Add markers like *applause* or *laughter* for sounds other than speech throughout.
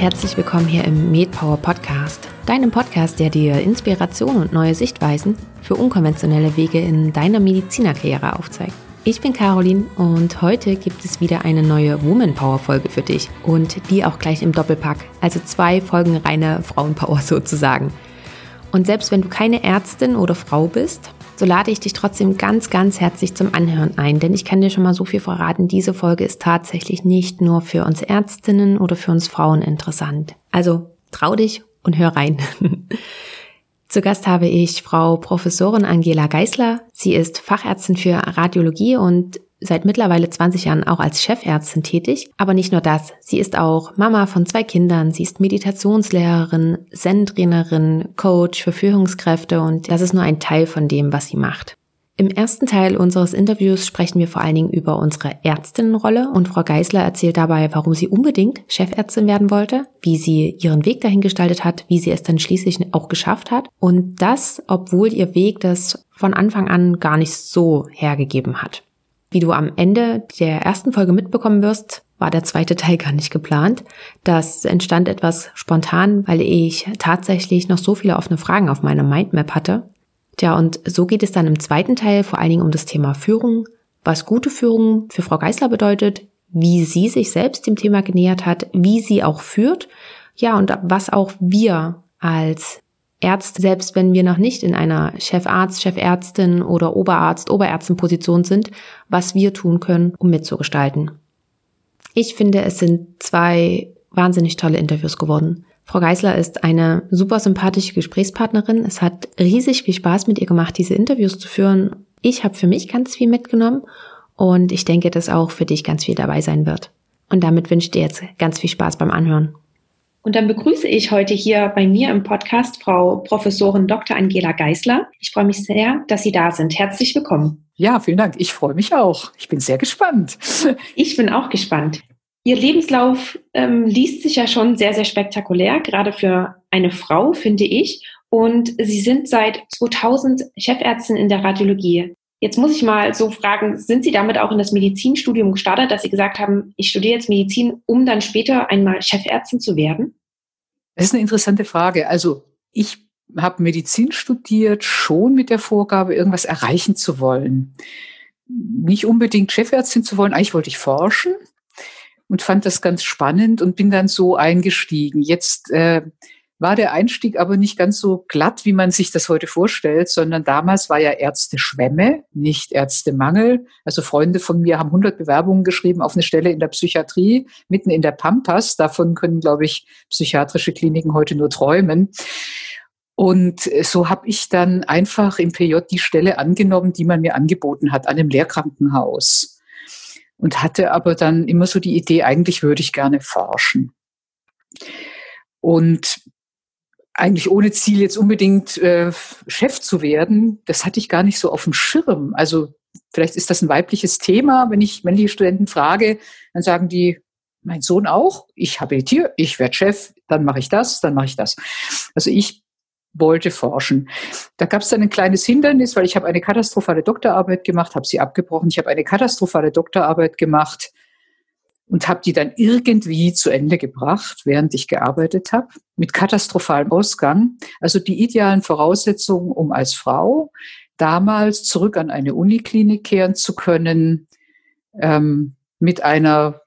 herzlich willkommen hier im MedPower Podcast, deinem Podcast, der dir Inspiration und neue Sichtweisen für unkonventionelle Wege in deiner Medizinerkarriere aufzeigt. Ich bin Caroline und heute gibt es wieder eine neue Woman Power Folge für dich und die auch gleich im Doppelpack, also zwei Folgen reine Frauenpower *laughs* sozusagen. Und selbst wenn du keine Ärztin oder Frau bist, so lade ich dich trotzdem ganz, ganz herzlich zum Anhören ein, denn ich kann dir schon mal so viel verraten, diese Folge ist tatsächlich nicht nur für uns Ärztinnen oder für uns Frauen interessant. Also trau dich und hör rein. *laughs* Zu Gast habe ich Frau Professorin Angela Geisler. Sie ist Fachärztin für Radiologie und seit mittlerweile 20 Jahren auch als Chefärztin tätig. Aber nicht nur das. Sie ist auch Mama von zwei Kindern. Sie ist Meditationslehrerin, Zen-Trainerin, Coach für Führungskräfte und das ist nur ein Teil von dem, was sie macht. Im ersten Teil unseres Interviews sprechen wir vor allen Dingen über unsere Ärztinnenrolle und Frau Geisler erzählt dabei, warum sie unbedingt Chefärztin werden wollte, wie sie ihren Weg dahin gestaltet hat, wie sie es dann schließlich auch geschafft hat und das, obwohl ihr Weg das von Anfang an gar nicht so hergegeben hat. Wie du am Ende der ersten Folge mitbekommen wirst, war der zweite Teil gar nicht geplant. Das entstand etwas spontan, weil ich tatsächlich noch so viele offene Fragen auf meiner Mindmap hatte. Tja, und so geht es dann im zweiten Teil vor allen Dingen um das Thema Führung, was gute Führung für Frau Geisler bedeutet, wie sie sich selbst dem Thema genähert hat, wie sie auch führt, ja, und was auch wir als Ärzte, selbst wenn wir noch nicht in einer Chefarzt, Chefärztin oder Oberarzt, Oberärztenposition sind, was wir tun können, um mitzugestalten. Ich finde, es sind zwei wahnsinnig tolle Interviews geworden. Frau Geisler ist eine super sympathische Gesprächspartnerin. Es hat riesig viel Spaß mit ihr gemacht, diese Interviews zu führen. Ich habe für mich ganz viel mitgenommen und ich denke, dass auch für dich ganz viel dabei sein wird. Und damit wünsche ich dir jetzt ganz viel Spaß beim Anhören. Und dann begrüße ich heute hier bei mir im Podcast Frau Professorin Dr. Angela Geisler. Ich freue mich sehr, dass Sie da sind. Herzlich willkommen. Ja, vielen Dank. Ich freue mich auch. Ich bin sehr gespannt. Ich bin auch gespannt. Ihr Lebenslauf ähm, liest sich ja schon sehr, sehr spektakulär, gerade für eine Frau, finde ich. Und Sie sind seit 2000 Chefärztin in der Radiologie. Jetzt muss ich mal so fragen, sind Sie damit auch in das Medizinstudium gestartet, dass Sie gesagt haben, ich studiere jetzt Medizin, um dann später einmal Chefärztin zu werden? Das ist eine interessante Frage. Also ich habe Medizin studiert, schon mit der Vorgabe, irgendwas erreichen zu wollen. Nicht unbedingt Chefärztin zu wollen, eigentlich wollte ich forschen und fand das ganz spannend und bin dann so eingestiegen. Jetzt äh, war der Einstieg aber nicht ganz so glatt, wie man sich das heute vorstellt, sondern damals war ja Ärzte Schwemme, nicht Ärztemangel. Also Freunde von mir haben 100 Bewerbungen geschrieben auf eine Stelle in der Psychiatrie, mitten in der Pampas. Davon können, glaube ich, psychiatrische Kliniken heute nur träumen. Und so habe ich dann einfach im PJ die Stelle angenommen, die man mir angeboten hat, an einem Lehrkrankenhaus. Und hatte aber dann immer so die Idee, eigentlich würde ich gerne forschen. Und eigentlich ohne Ziel jetzt unbedingt äh, Chef zu werden, das hatte ich gar nicht so auf dem Schirm. Also vielleicht ist das ein weibliches Thema. Wenn ich männliche Studenten frage, dann sagen die, mein Sohn auch, ich habilitiere, ich werde Chef, dann mache ich das, dann mache ich das. Also ich wollte forschen. Da gab es dann ein kleines Hindernis, weil ich habe eine katastrophale Doktorarbeit gemacht, habe sie abgebrochen. Ich habe eine katastrophale Doktorarbeit gemacht und habe die dann irgendwie zu Ende gebracht, während ich gearbeitet habe, mit katastrophalem Ausgang. Also die idealen Voraussetzungen, um als Frau damals zurück an eine Uniklinik kehren zu können, ähm, mit einer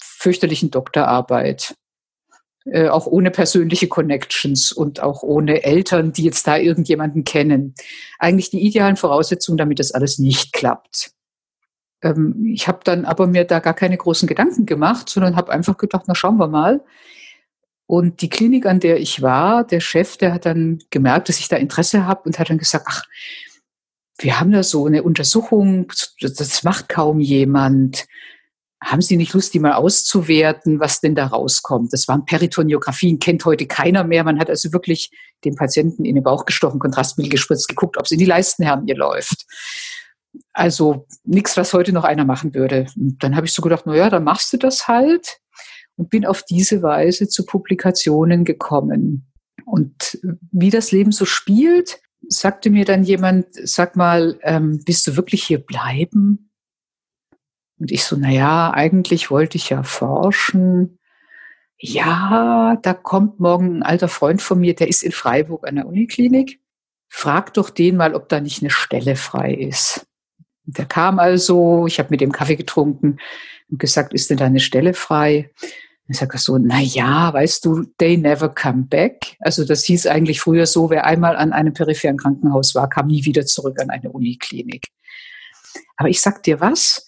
fürchterlichen Doktorarbeit. Äh, auch ohne persönliche Connections und auch ohne Eltern, die jetzt da irgendjemanden kennen. Eigentlich die idealen Voraussetzungen, damit das alles nicht klappt ähm, ich habe dann aber mir da gar keine großen Gedanken gemacht, sondern habe einfach gedacht, na schauen wir mal. Und die Klinik, an der ich war, der Chef, der hat dann gemerkt, dass ich da Interesse habe und hat dann gesagt, ach, wir haben da so eine Untersuchung, das macht kaum jemand. Haben Sie nicht Lust, die mal auszuwerten, was denn da rauskommt? Das waren Peritoniografien, kennt heute keiner mehr. Man hat also wirklich den Patienten in den Bauch gestochen, Kontrastmittel gespritzt, geguckt, ob es in die Leistenhernie läuft. Also nichts, was heute noch einer machen würde. Und dann habe ich so gedacht, na ja, dann machst du das halt und bin auf diese Weise zu Publikationen gekommen. Und wie das Leben so spielt, sagte mir dann jemand, sag mal, ähm, willst du wirklich hier bleiben? Und ich so, na ja, eigentlich wollte ich ja forschen. ja, da kommt morgen ein alter Freund von mir, der ist in Freiburg an der Uniklinik. Frag doch den mal, ob da nicht eine Stelle frei ist. Der kam also, ich habe mit dem Kaffee getrunken und gesagt, ist denn da eine Stelle frei? Dann sagt er so, na ja, weißt du, they never come back. Also das hieß eigentlich früher so, wer einmal an einem peripheren Krankenhaus war, kam nie wieder zurück an eine Uniklinik. Aber ich sag dir was,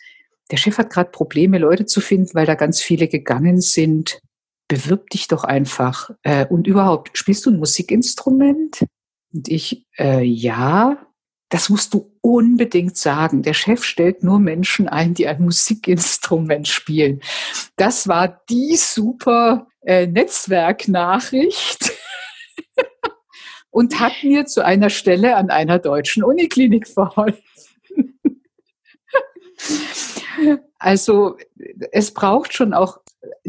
der Chef hat gerade Probleme, Leute zu finden, weil da ganz viele gegangen sind. Bewirb dich doch einfach. Äh, und überhaupt, spielst du ein Musikinstrument? Und ich, äh, ja, das musst du unbedingt sagen. Der Chef stellt nur Menschen ein, die ein Musikinstrument spielen. Das war die super äh, Netzwerknachricht *laughs* und hat mir zu einer Stelle an einer deutschen Uniklinik verholfen. *laughs* also es braucht schon auch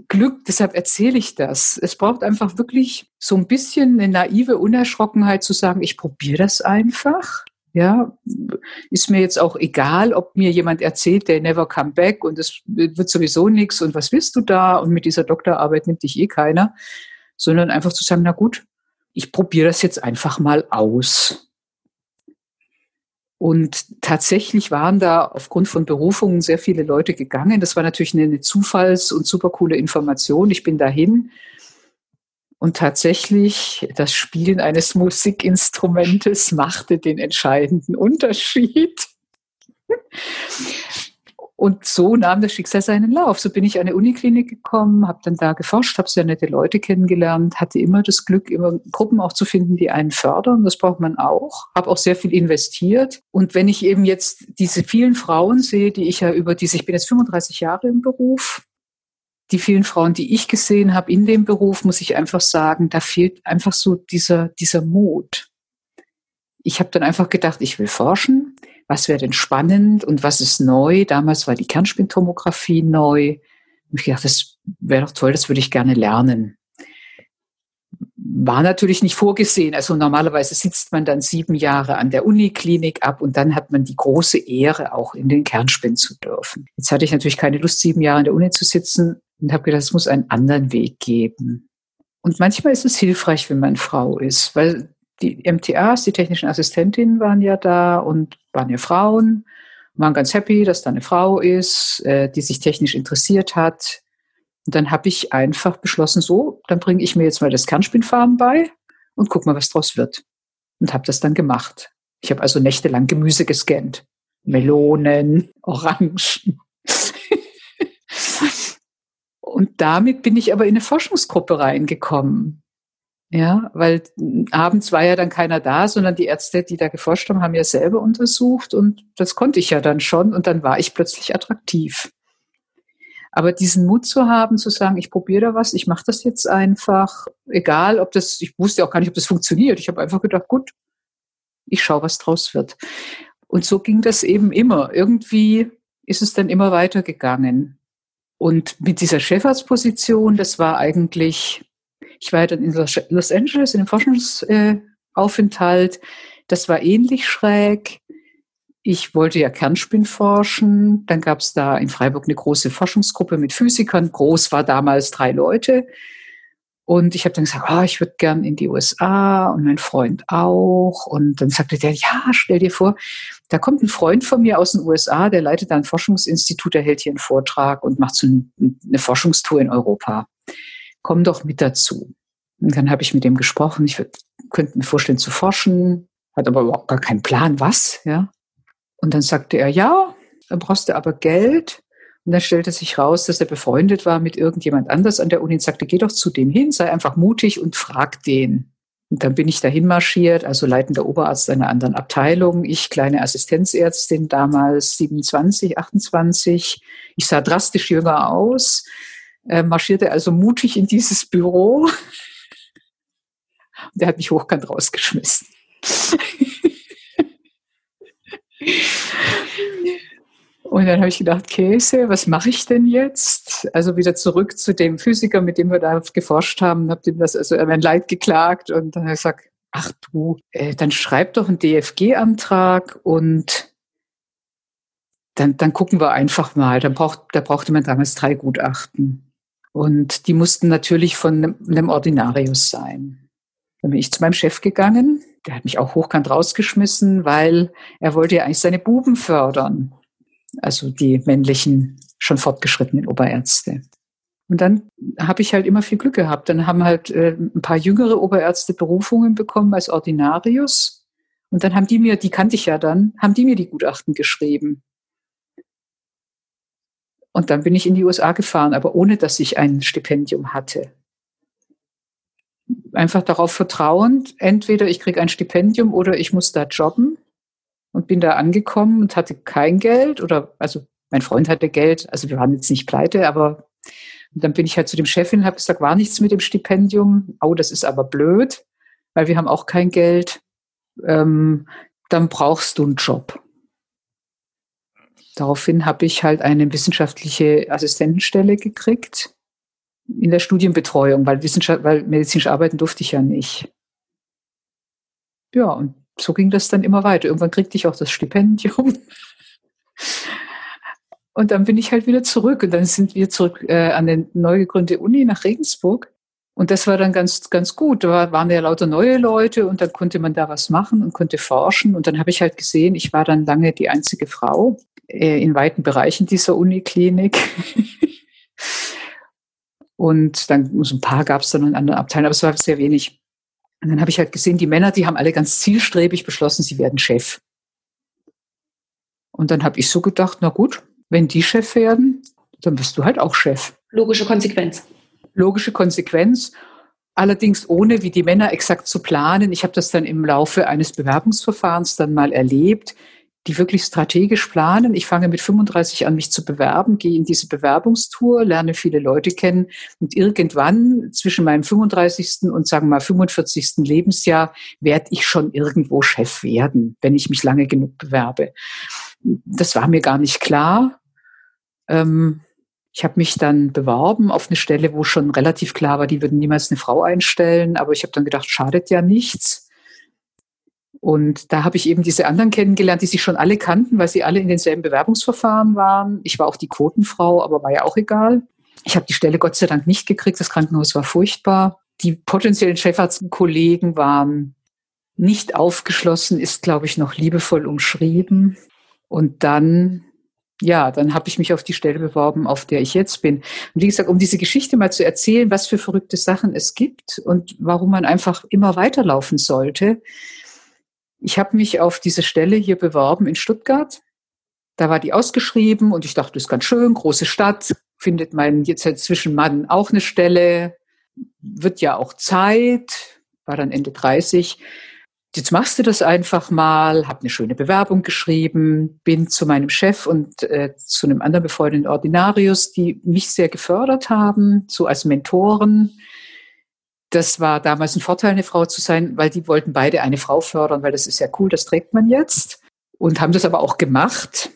Glück, deshalb erzähle ich das. Es braucht einfach wirklich so ein bisschen eine naive Unerschrockenheit zu sagen, ich probiere das einfach ja, ist mir jetzt auch egal, ob mir jemand erzählt, der never come back und es wird sowieso nichts und was willst du da und mit dieser Doktorarbeit nimmt dich eh keiner, sondern einfach zu sagen, na gut, ich probiere das jetzt einfach mal aus. Und tatsächlich waren da aufgrund von Berufungen sehr viele Leute gegangen. Das war natürlich eine, Zufalls- und super coole Information. Ich bin dahin und tatsächlich, das Spielen eines *laughs* Musikinstrumentes machte den entscheidenden Unterschied. Und so nahm das Schicksal seinen Lauf. So bin ich an eine Uniklinik gekommen, habe dann da geforscht, habe sehr nette Leute kennengelernt, hatte immer das Glück, immer Gruppen auch zu finden, die einen fördern. Das braucht man auch. Habe auch sehr viel investiert. Und wenn ich eben jetzt diese vielen Frauen sehe, die ich ja über diese, ich bin jetzt 35 Jahre im Beruf, die vielen Frauen, die ich gesehen habe in dem Beruf, muss ich einfach sagen, da fehlt einfach so dieser, dieser Mut. Ich habe dann einfach gedacht, ich will forschen. Was wäre denn spannend und was ist neu? Damals war die Kernspintomographie neu. Und ich gedacht, das wäre doch toll, das würde ich gerne lernen. War natürlich nicht vorgesehen. Also normalerweise sitzt man dann sieben Jahre an der Uniklinik ab und dann hat man die große Ehre, auch in den Kernspin zu dürfen. Jetzt hatte ich natürlich keine Lust, sieben Jahre in der Uni zu sitzen und habe gedacht, es muss einen anderen Weg geben. Und manchmal ist es hilfreich, wenn man Frau ist, weil die MTAs, die technischen Assistentinnen waren ja da und waren ja Frauen, waren ganz happy, dass da eine Frau ist, äh, die sich technisch interessiert hat. Und dann habe ich einfach beschlossen, so, dann bringe ich mir jetzt mal das Kernspinnfahren bei und guck mal, was draus wird. Und habe das dann gemacht. Ich habe also nächtelang Gemüse gescannt. Melonen, Orangen, und damit bin ich aber in eine Forschungsgruppe reingekommen. Ja, weil abends war ja dann keiner da, sondern die Ärzte, die da geforscht haben, haben ja selber untersucht und das konnte ich ja dann schon und dann war ich plötzlich attraktiv. Aber diesen Mut zu haben, zu sagen, ich probiere da was, ich mache das jetzt einfach, egal ob das, ich wusste auch gar nicht, ob das funktioniert. Ich habe einfach gedacht, gut, ich schaue, was draus wird. Und so ging das eben immer. Irgendwie ist es dann immer weitergegangen. Und mit dieser Chefarztposition, das war eigentlich, ich war ja dann in Los Angeles in einem Forschungsaufenthalt, das war ähnlich schräg. Ich wollte ja Kernspin forschen. Dann gab es da in Freiburg eine große Forschungsgruppe mit Physikern. Groß war damals drei Leute. Und ich habe dann gesagt, oh, ich würde gern in die USA und mein Freund auch. Und dann sagte der, ja, stell dir vor, da kommt ein Freund von mir aus den USA, der leitet da ein Forschungsinstitut, der hält hier einen Vortrag und macht so eine Forschungstour in Europa. Komm doch mit dazu. Und dann habe ich mit dem gesprochen. Ich könnte mir vorstellen zu forschen, hat aber überhaupt gar keinen Plan, was, ja. Und dann sagte er, ja, dann brauchst du aber Geld. Und dann stellte sich raus, dass er befreundet war mit irgendjemand anders an der Uni und sagte, geh doch zu dem hin, sei einfach mutig und frag den. Und dann bin ich dahin marschiert, also leitender Oberarzt einer anderen Abteilung, ich kleine Assistenzärztin, damals 27, 28. Ich sah drastisch jünger aus, äh, marschierte also mutig in dieses Büro. Und der hat mich hochkant rausgeschmissen. *laughs* Und dann habe ich gedacht, Käse, was mache ich denn jetzt? Also wieder zurück zu dem Physiker, mit dem wir da geforscht haben, habe ihm das also mein Leid geklagt und dann habe ich gesagt, ach du, äh, dann schreib doch einen DFG-Antrag und dann, dann gucken wir einfach mal. Dann braucht, da brauchte man damals drei Gutachten. Und die mussten natürlich von einem Ordinarius sein. Dann bin ich zu meinem Chef gegangen. Der hat mich auch hochkant rausgeschmissen, weil er wollte ja eigentlich seine Buben fördern. Also die männlichen, schon fortgeschrittenen Oberärzte. Und dann habe ich halt immer viel Glück gehabt. Dann haben halt äh, ein paar jüngere Oberärzte Berufungen bekommen als Ordinarius. Und dann haben die mir, die kannte ich ja dann, haben die mir die Gutachten geschrieben. Und dann bin ich in die USA gefahren, aber ohne dass ich ein Stipendium hatte. Einfach darauf vertrauend, entweder ich kriege ein Stipendium oder ich muss da jobben und bin da angekommen und hatte kein Geld oder also mein Freund hatte Geld, also wir waren jetzt nicht pleite, aber dann bin ich halt zu dem Chefin und habe gesagt, war nichts mit dem Stipendium. Oh, das ist aber blöd, weil wir haben auch kein Geld. Ähm, dann brauchst du einen Job. Daraufhin habe ich halt eine wissenschaftliche Assistentenstelle gekriegt in der Studienbetreuung, weil, Wissenschaft, weil medizinisch arbeiten durfte ich ja nicht. Ja, und so ging das dann immer weiter. Irgendwann kriegte ich auch das Stipendium. Und dann bin ich halt wieder zurück. Und dann sind wir zurück äh, an die neu gegründete Uni nach Regensburg. Und das war dann ganz, ganz gut. Da waren ja lauter neue Leute und dann konnte man da was machen und konnte forschen. Und dann habe ich halt gesehen, ich war dann lange die einzige Frau äh, in weiten Bereichen dieser Uniklinik. *laughs* und dann so ein paar gab es dann in anderen Abteilen, aber es war sehr wenig. Und dann habe ich halt gesehen, die Männer, die haben alle ganz zielstrebig beschlossen, sie werden Chef. Und dann habe ich so gedacht, na gut, wenn die Chef werden, dann bist du halt auch Chef. Logische Konsequenz. Logische Konsequenz. Allerdings ohne, wie die Männer exakt zu planen. Ich habe das dann im Laufe eines Bewerbungsverfahrens dann mal erlebt, die wirklich strategisch planen. Ich fange mit 35 an, mich zu bewerben, gehe in diese Bewerbungstour, lerne viele Leute kennen und irgendwann zwischen meinem 35. und sagen wir mal 45. Lebensjahr werde ich schon irgendwo Chef werden, wenn ich mich lange genug bewerbe. Das war mir gar nicht klar. Ähm, ich habe mich dann beworben auf eine Stelle, wo schon relativ klar war, die würden niemals eine Frau einstellen. Aber ich habe dann gedacht, schadet ja nichts. Und da habe ich eben diese anderen kennengelernt, die sich schon alle kannten, weil sie alle in denselben Bewerbungsverfahren waren. Ich war auch die Quotenfrau, aber war ja auch egal. Ich habe die Stelle Gott sei Dank nicht gekriegt. Das Krankenhaus war furchtbar. Die potenziellen Chefarztkollegen waren nicht aufgeschlossen, ist, glaube ich, noch liebevoll umschrieben. Und dann ja, dann habe ich mich auf die Stelle beworben, auf der ich jetzt bin. Und wie gesagt, um diese Geschichte mal zu erzählen, was für verrückte Sachen es gibt und warum man einfach immer weiterlaufen sollte. Ich habe mich auf diese Stelle hier beworben in Stuttgart. Da war die ausgeschrieben und ich dachte, das ist ganz schön, große Stadt, findet mein jetzt zwischen Mann auch eine Stelle, wird ja auch Zeit, war dann Ende 30 jetzt machst du das einfach mal, habe eine schöne Bewerbung geschrieben, bin zu meinem Chef und äh, zu einem anderen befreundeten Ordinarius, die mich sehr gefördert haben, so als Mentoren. Das war damals ein Vorteil, eine Frau zu sein, weil die wollten beide eine Frau fördern, weil das ist ja cool, das trägt man jetzt. Und haben das aber auch gemacht.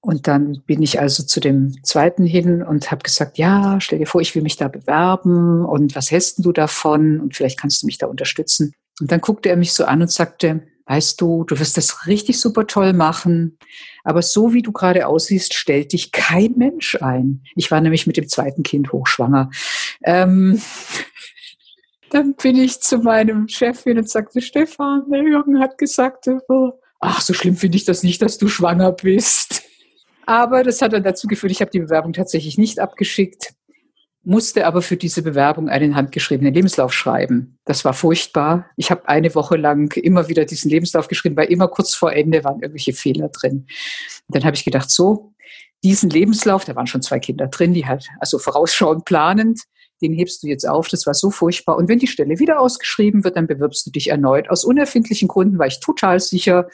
Und dann bin ich also zu dem zweiten hin und habe gesagt, ja, stell dir vor, ich will mich da bewerben und was hältst du davon? Und vielleicht kannst du mich da unterstützen. Und dann guckte er mich so an und sagte, weißt du, du wirst das richtig super toll machen, aber so wie du gerade aussiehst, stellt dich kein Mensch ein. Ich war nämlich mit dem zweiten Kind hochschwanger. Ähm, dann bin ich zu meinem Chef hin und sagte, Stefan, der Jürgen hat gesagt, ach, so schlimm finde ich das nicht, dass du schwanger bist. Aber das hat dann dazu geführt, ich habe die Bewerbung tatsächlich nicht abgeschickt musste aber für diese Bewerbung einen handgeschriebenen Lebenslauf schreiben. Das war furchtbar. Ich habe eine Woche lang immer wieder diesen Lebenslauf geschrieben, weil immer kurz vor Ende waren irgendwelche Fehler drin. Und dann habe ich gedacht, so, diesen Lebenslauf, da waren schon zwei Kinder drin, die halt also vorausschauend planend, den hebst du jetzt auf, das war so furchtbar. Und wenn die Stelle wieder ausgeschrieben wird, dann bewirbst du dich erneut. Aus unerfindlichen Gründen war ich total sicher,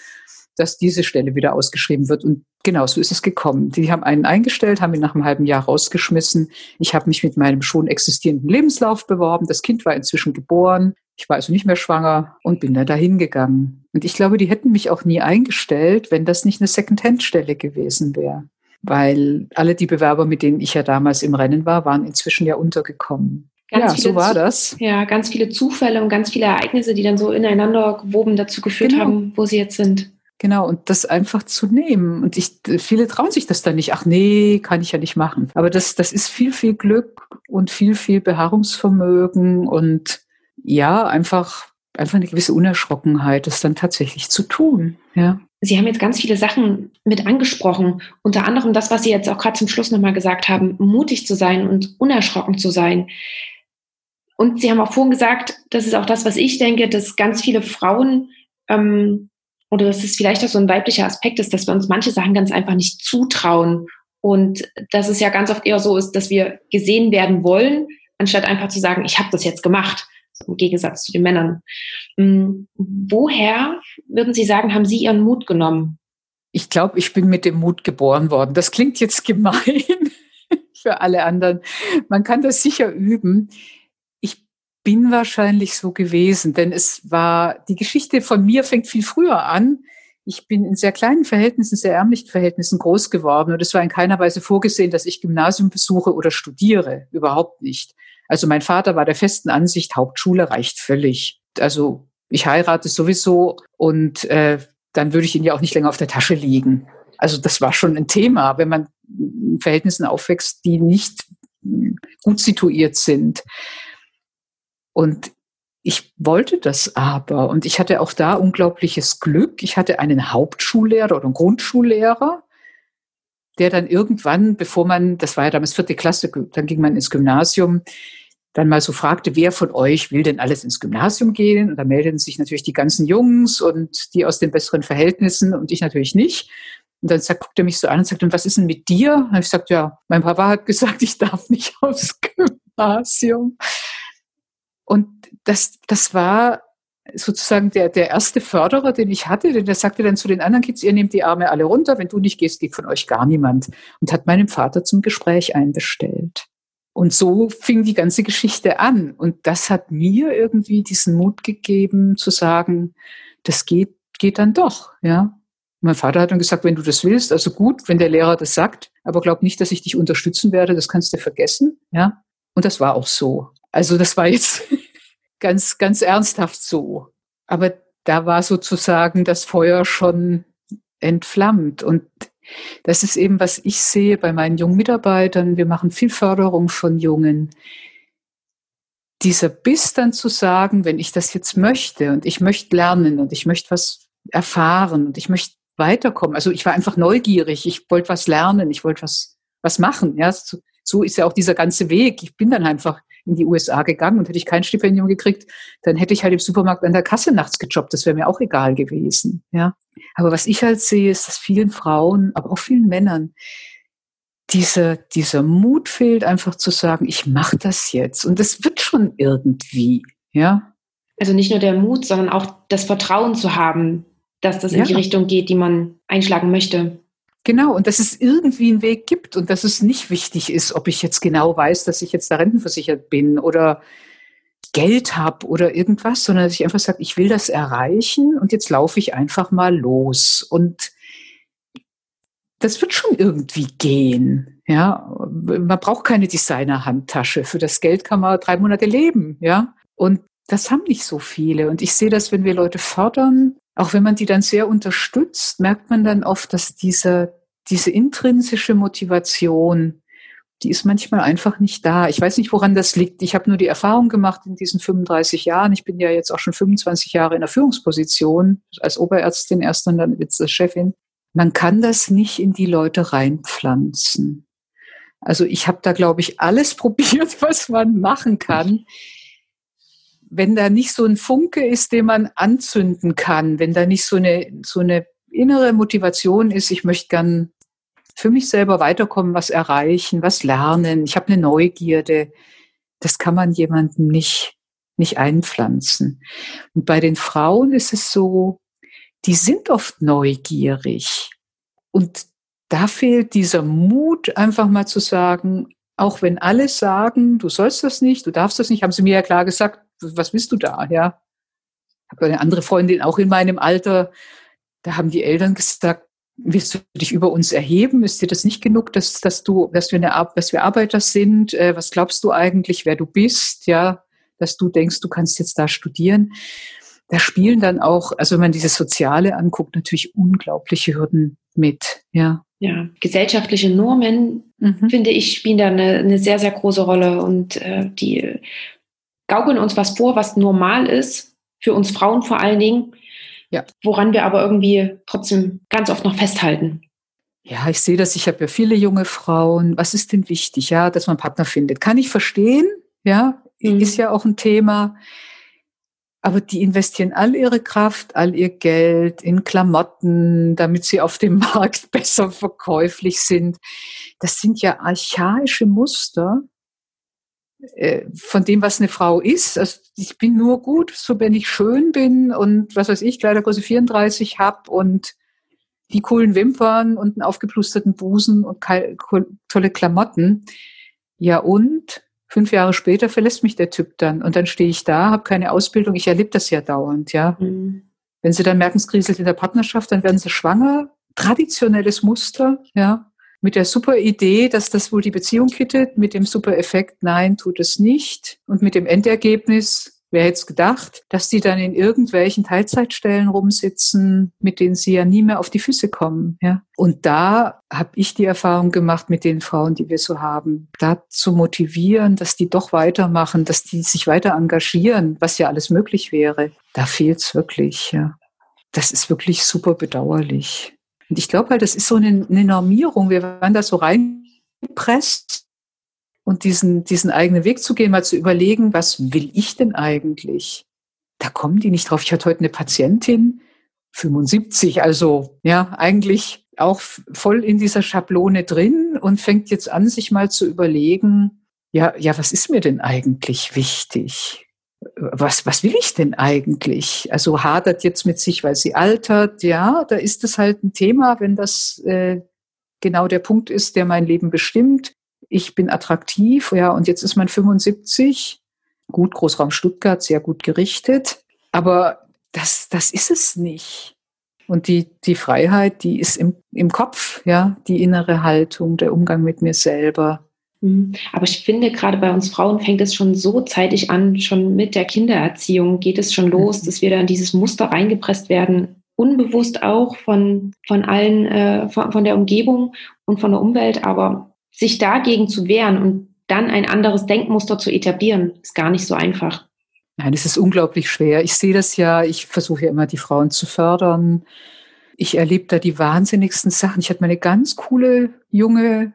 dass diese Stelle wieder ausgeschrieben wird. Und genau so ist es gekommen. Die haben einen eingestellt, haben ihn nach einem halben Jahr rausgeschmissen. Ich habe mich mit meinem schon existierenden Lebenslauf beworben. Das Kind war inzwischen geboren. Ich war also nicht mehr schwanger und bin dann dahin gegangen. Und ich glaube, die hätten mich auch nie eingestellt, wenn das nicht eine Second-Hand-Stelle gewesen wäre. Weil alle die Bewerber, mit denen ich ja damals im Rennen war, waren inzwischen ja untergekommen. Ganz ja, so war das. Ja, ganz viele Zufälle und ganz viele Ereignisse, die dann so ineinander gewoben dazu geführt genau. haben, wo sie jetzt sind. Genau, und das einfach zu nehmen. Und ich, viele trauen sich das dann nicht. Ach nee, kann ich ja nicht machen. Aber das, das ist viel, viel Glück und viel, viel Beharrungsvermögen und ja, einfach, einfach eine gewisse Unerschrockenheit, das dann tatsächlich zu tun. Ja. Sie haben jetzt ganz viele Sachen mit angesprochen, unter anderem das, was Sie jetzt auch gerade zum Schluss nochmal gesagt haben, mutig zu sein und unerschrocken zu sein. Und Sie haben auch vorhin gesagt, das ist auch das, was ich denke, dass ganz viele Frauen ähm, oder dass es vielleicht auch so ein weiblicher Aspekt ist, dass wir uns manche Sachen ganz einfach nicht zutrauen. Und dass es ja ganz oft eher so ist, dass wir gesehen werden wollen, anstatt einfach zu sagen, ich habe das jetzt gemacht, im Gegensatz zu den Männern. Hm, woher, würden Sie sagen, haben Sie Ihren Mut genommen? Ich glaube, ich bin mit dem Mut geboren worden. Das klingt jetzt *laughs* gemein für alle anderen. Man kann das sicher üben bin wahrscheinlich so gewesen, denn es war, die Geschichte von mir fängt viel früher an. Ich bin in sehr kleinen Verhältnissen, sehr ärmlichen Verhältnissen groß geworden und es war in keiner Weise vorgesehen, dass ich Gymnasium besuche oder studiere. Überhaupt nicht. Also mein Vater war der festen Ansicht, Hauptschule reicht völlig. Also ich heirate sowieso und äh, dann würde ich ihn ja auch nicht länger auf der Tasche liegen. Also das war schon ein Thema, wenn man in Verhältnissen aufwächst, die nicht gut situiert sind. Und ich wollte das aber. Und ich hatte auch da unglaubliches Glück. Ich hatte einen Hauptschullehrer oder einen Grundschullehrer, der dann irgendwann, bevor man, das war ja damals vierte Klasse, dann ging man ins Gymnasium, dann mal so fragte, wer von euch will denn alles ins Gymnasium gehen? Und da meldeten sich natürlich die ganzen Jungs und die aus den besseren Verhältnissen und ich natürlich nicht. Und dann sagt, guckt er mich so an und sagt, und was ist denn mit dir? Und ich sagte, ja, mein Papa hat gesagt, ich darf nicht *laughs* aufs Gymnasium. Und das, das war sozusagen der, der erste Förderer, den ich hatte, denn der sagte dann zu den anderen Kids, ihr nehmt die Arme alle runter, wenn du nicht gehst, geht von euch gar niemand. Und hat meinem Vater zum Gespräch einbestellt. Und so fing die ganze Geschichte an. Und das hat mir irgendwie diesen Mut gegeben, zu sagen, das geht, geht dann doch, ja. Mein Vater hat dann gesagt, wenn du das willst, also gut, wenn der Lehrer das sagt, aber glaub nicht, dass ich dich unterstützen werde, das kannst du vergessen, ja. Und das war auch so. Also das war jetzt ganz, ganz ernsthaft so. Aber da war sozusagen das Feuer schon entflammt. Und das ist eben, was ich sehe bei meinen jungen Mitarbeitern. Wir machen viel Förderung von Jungen. Dieser Biss dann zu sagen, wenn ich das jetzt möchte und ich möchte lernen und ich möchte was erfahren und ich möchte weiterkommen. Also ich war einfach neugierig. Ich wollte was lernen. Ich wollte was, was machen. Ja, so, so ist ja auch dieser ganze Weg. Ich bin dann einfach in die USA gegangen und hätte ich kein Stipendium gekriegt, dann hätte ich halt im Supermarkt an der Kasse nachts gejobbt. Das wäre mir auch egal gewesen. Ja. Aber was ich halt sehe, ist, dass vielen Frauen, aber auch vielen Männern, dieser, dieser Mut fehlt, einfach zu sagen, ich mache das jetzt. Und das wird schon irgendwie. Ja. Also nicht nur der Mut, sondern auch das Vertrauen zu haben, dass das in ja. die Richtung geht, die man einschlagen möchte. Genau, und dass es irgendwie einen Weg gibt und dass es nicht wichtig ist, ob ich jetzt genau weiß, dass ich jetzt da rentenversichert bin oder Geld habe oder irgendwas, sondern dass ich einfach sage, ich will das erreichen und jetzt laufe ich einfach mal los. Und das wird schon irgendwie gehen. Ja, man braucht keine Designer-Handtasche. Für das Geld kann man drei Monate leben. Ja, und das haben nicht so viele. Und ich sehe das, wenn wir Leute fördern, auch wenn man die dann sehr unterstützt, merkt man dann oft, dass diese, diese intrinsische Motivation, die ist manchmal einfach nicht da. Ich weiß nicht, woran das liegt. Ich habe nur die Erfahrung gemacht in diesen 35 Jahren. Ich bin ja jetzt auch schon 25 Jahre in der Führungsposition, als Oberärztin erst und dann jetzt als Chefin. Man kann das nicht in die Leute reinpflanzen. Also ich habe da, glaube ich, alles *laughs* probiert, was man machen kann wenn da nicht so ein Funke ist, den man anzünden kann, wenn da nicht so eine, so eine innere Motivation ist, ich möchte gern für mich selber weiterkommen, was erreichen, was lernen, ich habe eine Neugierde, das kann man jemandem nicht, nicht einpflanzen. Und bei den Frauen ist es so, die sind oft neugierig. Und da fehlt dieser Mut, einfach mal zu sagen, auch wenn alle sagen, du sollst das nicht, du darfst das nicht, haben sie mir ja klar gesagt, was willst du da? Ja. Ich habe eine andere Freundin auch in meinem Alter, da haben die Eltern gesagt, willst du dich über uns erheben? Ist dir das nicht genug, dass, dass du, dass wir eine, dass wir Arbeiter sind? Äh, was glaubst du eigentlich, wer du bist? Ja, dass du denkst, du kannst jetzt da studieren. da spielen dann auch, also wenn man dieses Soziale anguckt, natürlich unglaubliche Hürden mit, ja. Ja, gesellschaftliche Normen, mhm. finde ich, spielen da eine, eine, sehr, sehr große Rolle und äh, die gaukeln uns was vor, was normal ist, für uns Frauen vor allen Dingen, ja. woran wir aber irgendwie trotzdem ganz oft noch festhalten. Ja, ich sehe das, ich habe ja viele junge Frauen. Was ist denn wichtig? Ja, dass man einen Partner findet. Kann ich verstehen, ja, mhm. ist ja auch ein Thema. Aber die investieren all ihre Kraft, all ihr Geld in Klamotten, damit sie auf dem *laughs* Markt besser verkäuflich sind. Das sind ja archaische Muster von dem, was eine Frau ist. Also ich bin nur gut, so wenn ich schön bin und was weiß ich, Kleidergröße 34 hab und die coolen Wimpern und einen aufgeplusterten Busen und tolle Klamotten. Ja und Fünf Jahre später verlässt mich der Typ dann und dann stehe ich da, habe keine Ausbildung. Ich erlebe das ja dauernd, ja. Mhm. Wenn sie dann merken, es kriselt in der Partnerschaft, dann werden sie schwanger. Traditionelles Muster, ja. Mit der super Idee, dass das wohl die Beziehung kittet, mit dem super Effekt, nein, tut es nicht. Und mit dem Endergebnis, Wer hätte es gedacht, dass die dann in irgendwelchen Teilzeitstellen rumsitzen, mit denen sie ja nie mehr auf die Füße kommen. Ja? Und da habe ich die Erfahrung gemacht mit den Frauen, die wir so haben, da zu motivieren, dass die doch weitermachen, dass die sich weiter engagieren, was ja alles möglich wäre. Da fehlt es wirklich. Ja. Das ist wirklich super bedauerlich. Und ich glaube halt, das ist so eine, eine Normierung. Wir waren da so reingepresst und diesen, diesen eigenen Weg zu gehen, mal zu überlegen, was will ich denn eigentlich? Da kommen die nicht drauf. Ich hatte heute eine Patientin, 75, also ja, eigentlich auch voll in dieser Schablone drin und fängt jetzt an, sich mal zu überlegen, ja, ja, was ist mir denn eigentlich wichtig? Was, was will ich denn eigentlich? Also hadert jetzt mit sich, weil sie altert. Ja, da ist es halt ein Thema, wenn das äh, genau der Punkt ist, der mein Leben bestimmt ich bin attraktiv, ja, und jetzt ist man 75, gut, Großraum Stuttgart, sehr gut gerichtet, aber das, das ist es nicht. Und die, die Freiheit, die ist im, im Kopf, ja, die innere Haltung, der Umgang mit mir selber. Mhm. Aber ich finde, gerade bei uns Frauen fängt es schon so zeitig an, schon mit der Kindererziehung geht es schon los, mhm. dass wir da in dieses Muster reingepresst werden, unbewusst auch von, von allen, äh, von, von der Umgebung und von der Umwelt, aber sich dagegen zu wehren und dann ein anderes Denkmuster zu etablieren, ist gar nicht so einfach. Nein, es ist unglaublich schwer. Ich sehe das ja, ich versuche ja immer, die Frauen zu fördern. Ich erlebe da die wahnsinnigsten Sachen. Ich hatte meine ganz coole junge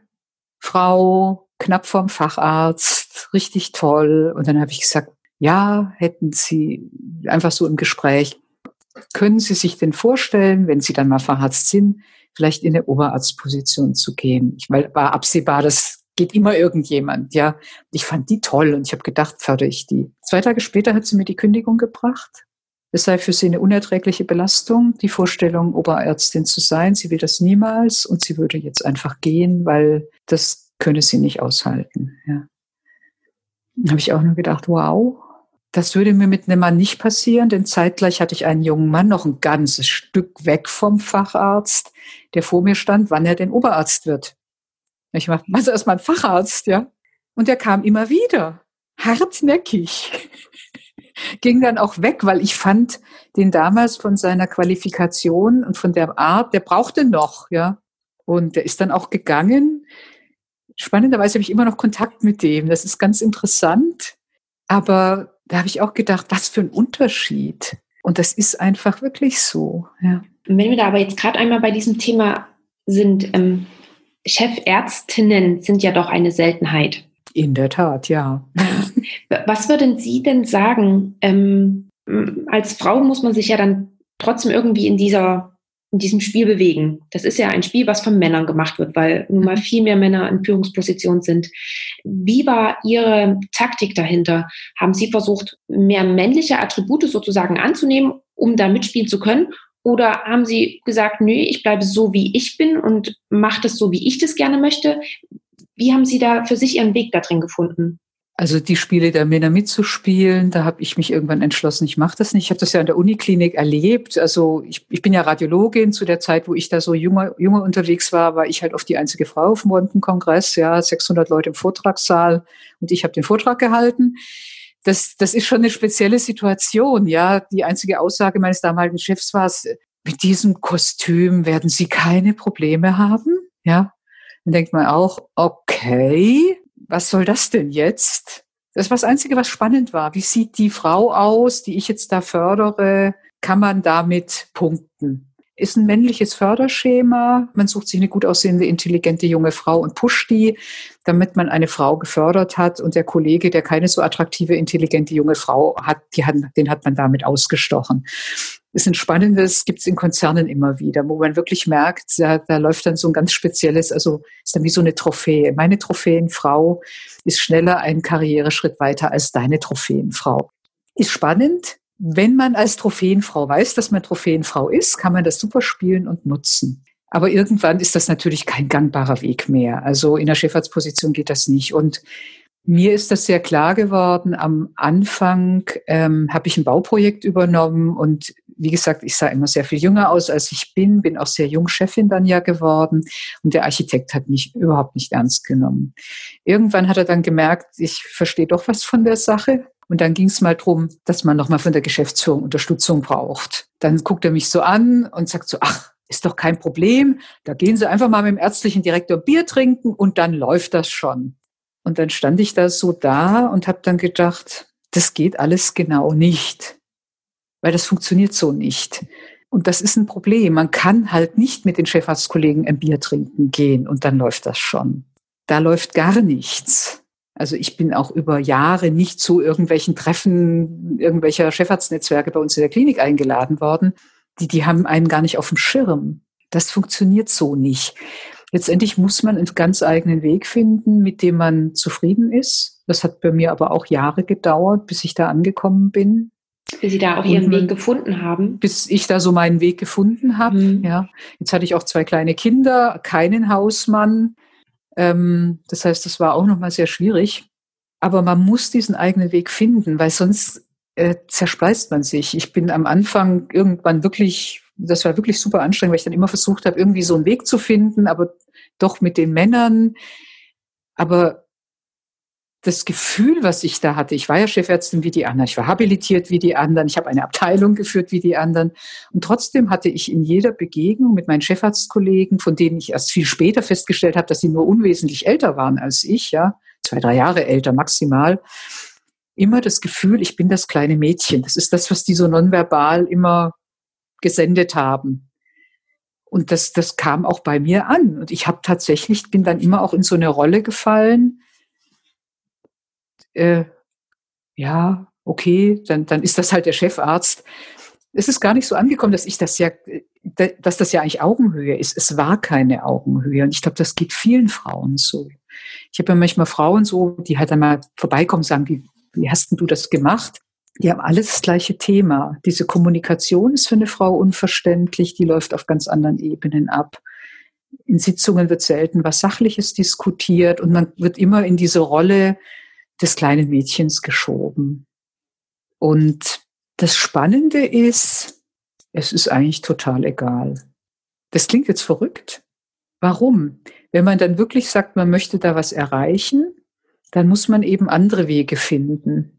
Frau, knapp vorm Facharzt, richtig toll. Und dann habe ich gesagt, ja, hätten Sie einfach so im Gespräch, können Sie sich denn vorstellen, wenn Sie dann mal Facharzt sind, vielleicht in eine Oberarztposition zu gehen. Ich weil war absehbar, das geht immer irgendjemand, ja. Ich fand die toll und ich habe gedacht, fördere ich die. Zwei Tage später hat sie mir die Kündigung gebracht. Es sei für sie eine unerträgliche Belastung, die Vorstellung, Oberärztin zu sein. Sie will das niemals und sie würde jetzt einfach gehen, weil das könne sie nicht aushalten. Ja. Dann habe ich auch nur gedacht, wow, das würde mir mit einem Mann nicht passieren, denn zeitgleich hatte ich einen jungen Mann noch ein ganzes Stück weg vom Facharzt, der vor mir stand, wann er denn Oberarzt wird. Ich mache also erstmal ein Facharzt, ja. Und er kam immer wieder, hartnäckig. *laughs* Ging dann auch weg, weil ich fand den damals von seiner Qualifikation und von der Art, der brauchte noch, ja. Und der ist dann auch gegangen. Spannenderweise habe ich immer noch Kontakt mit dem. Das ist ganz interessant. Aber da habe ich auch gedacht, was für ein Unterschied. Und das ist einfach wirklich so. Ja. Wenn wir da aber jetzt gerade einmal bei diesem Thema sind, ähm, Chefärztinnen sind ja doch eine Seltenheit. In der Tat, ja. *laughs* Was würden Sie denn sagen? Ähm, als Frau muss man sich ja dann trotzdem irgendwie in dieser in diesem Spiel bewegen. Das ist ja ein Spiel, was von Männern gemacht wird, weil nun mal mhm. viel mehr Männer in Führungspositionen sind. Wie war Ihre Taktik dahinter? Haben Sie versucht, mehr männliche Attribute sozusagen anzunehmen, um da mitspielen zu können? Oder haben Sie gesagt, nö, ich bleibe so, wie ich bin und mache das so, wie ich das gerne möchte? Wie haben Sie da für sich Ihren Weg da drin gefunden? Also die Spiele der Männer mitzuspielen, da habe ich mich irgendwann entschlossen, ich mache das nicht. Ich habe das ja in der Uniklinik erlebt. Also ich, ich bin ja Radiologin. Zu der Zeit, wo ich da so junge, junge unterwegs war, war ich halt oft die einzige Frau auf dem Montenkongress. Ja, 600 Leute im Vortragssaal und ich habe den Vortrag gehalten. das, das ist schon eine spezielle Situation. Ja, die einzige Aussage meines damaligen Chefs war, mit diesem Kostüm werden Sie keine Probleme haben. Ja, dann denkt man auch, okay, was soll das denn jetzt? Das war das Einzige, was spannend war. Wie sieht die Frau aus, die ich jetzt da fördere? Kann man damit punkten? Ist ein männliches Förderschema. Man sucht sich eine gut aussehende, intelligente junge Frau und pusht die, damit man eine Frau gefördert hat. Und der Kollege, der keine so attraktive, intelligente junge Frau hat, hat den hat man damit ausgestochen. Das ist ein spannendes, gibt es in Konzernen immer wieder, wo man wirklich merkt, da, da läuft dann so ein ganz spezielles, also ist dann wie so eine Trophäe. Meine Trophäenfrau ist schneller einen Karriereschritt weiter als deine Trophäenfrau. Ist spannend, wenn man als Trophäenfrau weiß, dass man Trophäenfrau ist, kann man das super spielen und nutzen. Aber irgendwann ist das natürlich kein gangbarer Weg mehr. Also in der Chefarztposition geht das nicht. Und mir ist das sehr klar geworden. Am Anfang ähm, habe ich ein Bauprojekt übernommen und wie gesagt, ich sah immer sehr viel jünger aus, als ich bin, bin auch sehr jung Chefin dann ja geworden und der Architekt hat mich überhaupt nicht ernst genommen. Irgendwann hat er dann gemerkt, ich verstehe doch was von der Sache und dann ging es mal drum, dass man nochmal von der Geschäftsführung Unterstützung braucht. Dann guckt er mich so an und sagt so, ach, ist doch kein Problem. Da gehen Sie einfach mal mit dem ärztlichen Direktor Bier trinken und dann läuft das schon. Und dann stand ich da so da und habe dann gedacht, das geht alles genau nicht, weil das funktioniert so nicht. Und das ist ein Problem. Man kann halt nicht mit den Chefarztkollegen ein Bier trinken gehen und dann läuft das schon. Da läuft gar nichts. Also ich bin auch über Jahre nicht zu irgendwelchen Treffen irgendwelcher Chefarztnetzwerke bei uns in der Klinik eingeladen worden. Die, die haben einen gar nicht auf dem Schirm. Das funktioniert so nicht. Letztendlich muss man einen ganz eigenen Weg finden, mit dem man zufrieden ist. Das hat bei mir aber auch Jahre gedauert, bis ich da angekommen bin. Bis Sie da auch Ihren Weg gefunden haben. Bis ich da so meinen Weg gefunden habe. Mhm. Ja. Jetzt hatte ich auch zwei kleine Kinder, keinen Hausmann. Ähm, das heißt, das war auch nochmal sehr schwierig. Aber man muss diesen eigenen Weg finden, weil sonst äh, zerspeist man sich. Ich bin am Anfang irgendwann wirklich, das war wirklich super anstrengend, weil ich dann immer versucht habe, irgendwie so einen Weg zu finden, aber doch mit den Männern. Aber das Gefühl, was ich da hatte, ich war ja Chefärztin wie die anderen, ich war habilitiert wie die anderen, ich habe eine Abteilung geführt wie die anderen. Und trotzdem hatte ich in jeder Begegnung mit meinen Chefarztkollegen, von denen ich erst viel später festgestellt habe, dass sie nur unwesentlich älter waren als ich, ja, zwei, drei Jahre älter maximal, immer das Gefühl, ich bin das kleine Mädchen. Das ist das, was die so nonverbal immer gesendet haben. Und das, das kam auch bei mir an. Und ich habe tatsächlich, bin dann immer auch in so eine Rolle gefallen, äh, ja, okay, dann, dann ist das halt der Chefarzt. Es ist gar nicht so angekommen, dass ich das ja, dass das ja eigentlich Augenhöhe ist. Es war keine Augenhöhe. Und ich glaube, das geht vielen Frauen so. Ich habe ja manchmal Frauen so, die halt einmal vorbeikommen und sagen, wie, wie hast denn du das gemacht? Die haben alles das gleiche Thema. Diese Kommunikation ist für eine Frau unverständlich, die läuft auf ganz anderen Ebenen ab. In Sitzungen wird selten was Sachliches diskutiert und man wird immer in diese Rolle des kleinen Mädchens geschoben. Und das Spannende ist, es ist eigentlich total egal. Das klingt jetzt verrückt. Warum? Wenn man dann wirklich sagt, man möchte da was erreichen, dann muss man eben andere Wege finden.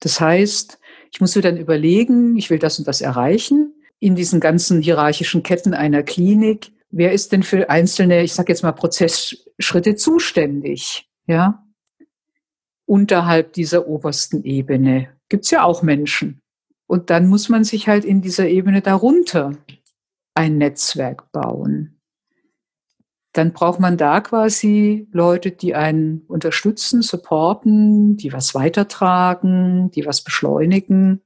Das heißt, ich muss mir dann überlegen, ich will das und das erreichen. In diesen ganzen hierarchischen Ketten einer Klinik, wer ist denn für einzelne, ich sage jetzt mal, Prozessschritte zuständig? Ja, unterhalb dieser obersten Ebene gibt's ja auch Menschen. Und dann muss man sich halt in dieser Ebene darunter ein Netzwerk bauen. Dann braucht man da quasi Leute, die einen unterstützen, supporten, die was weitertragen, die was beschleunigen.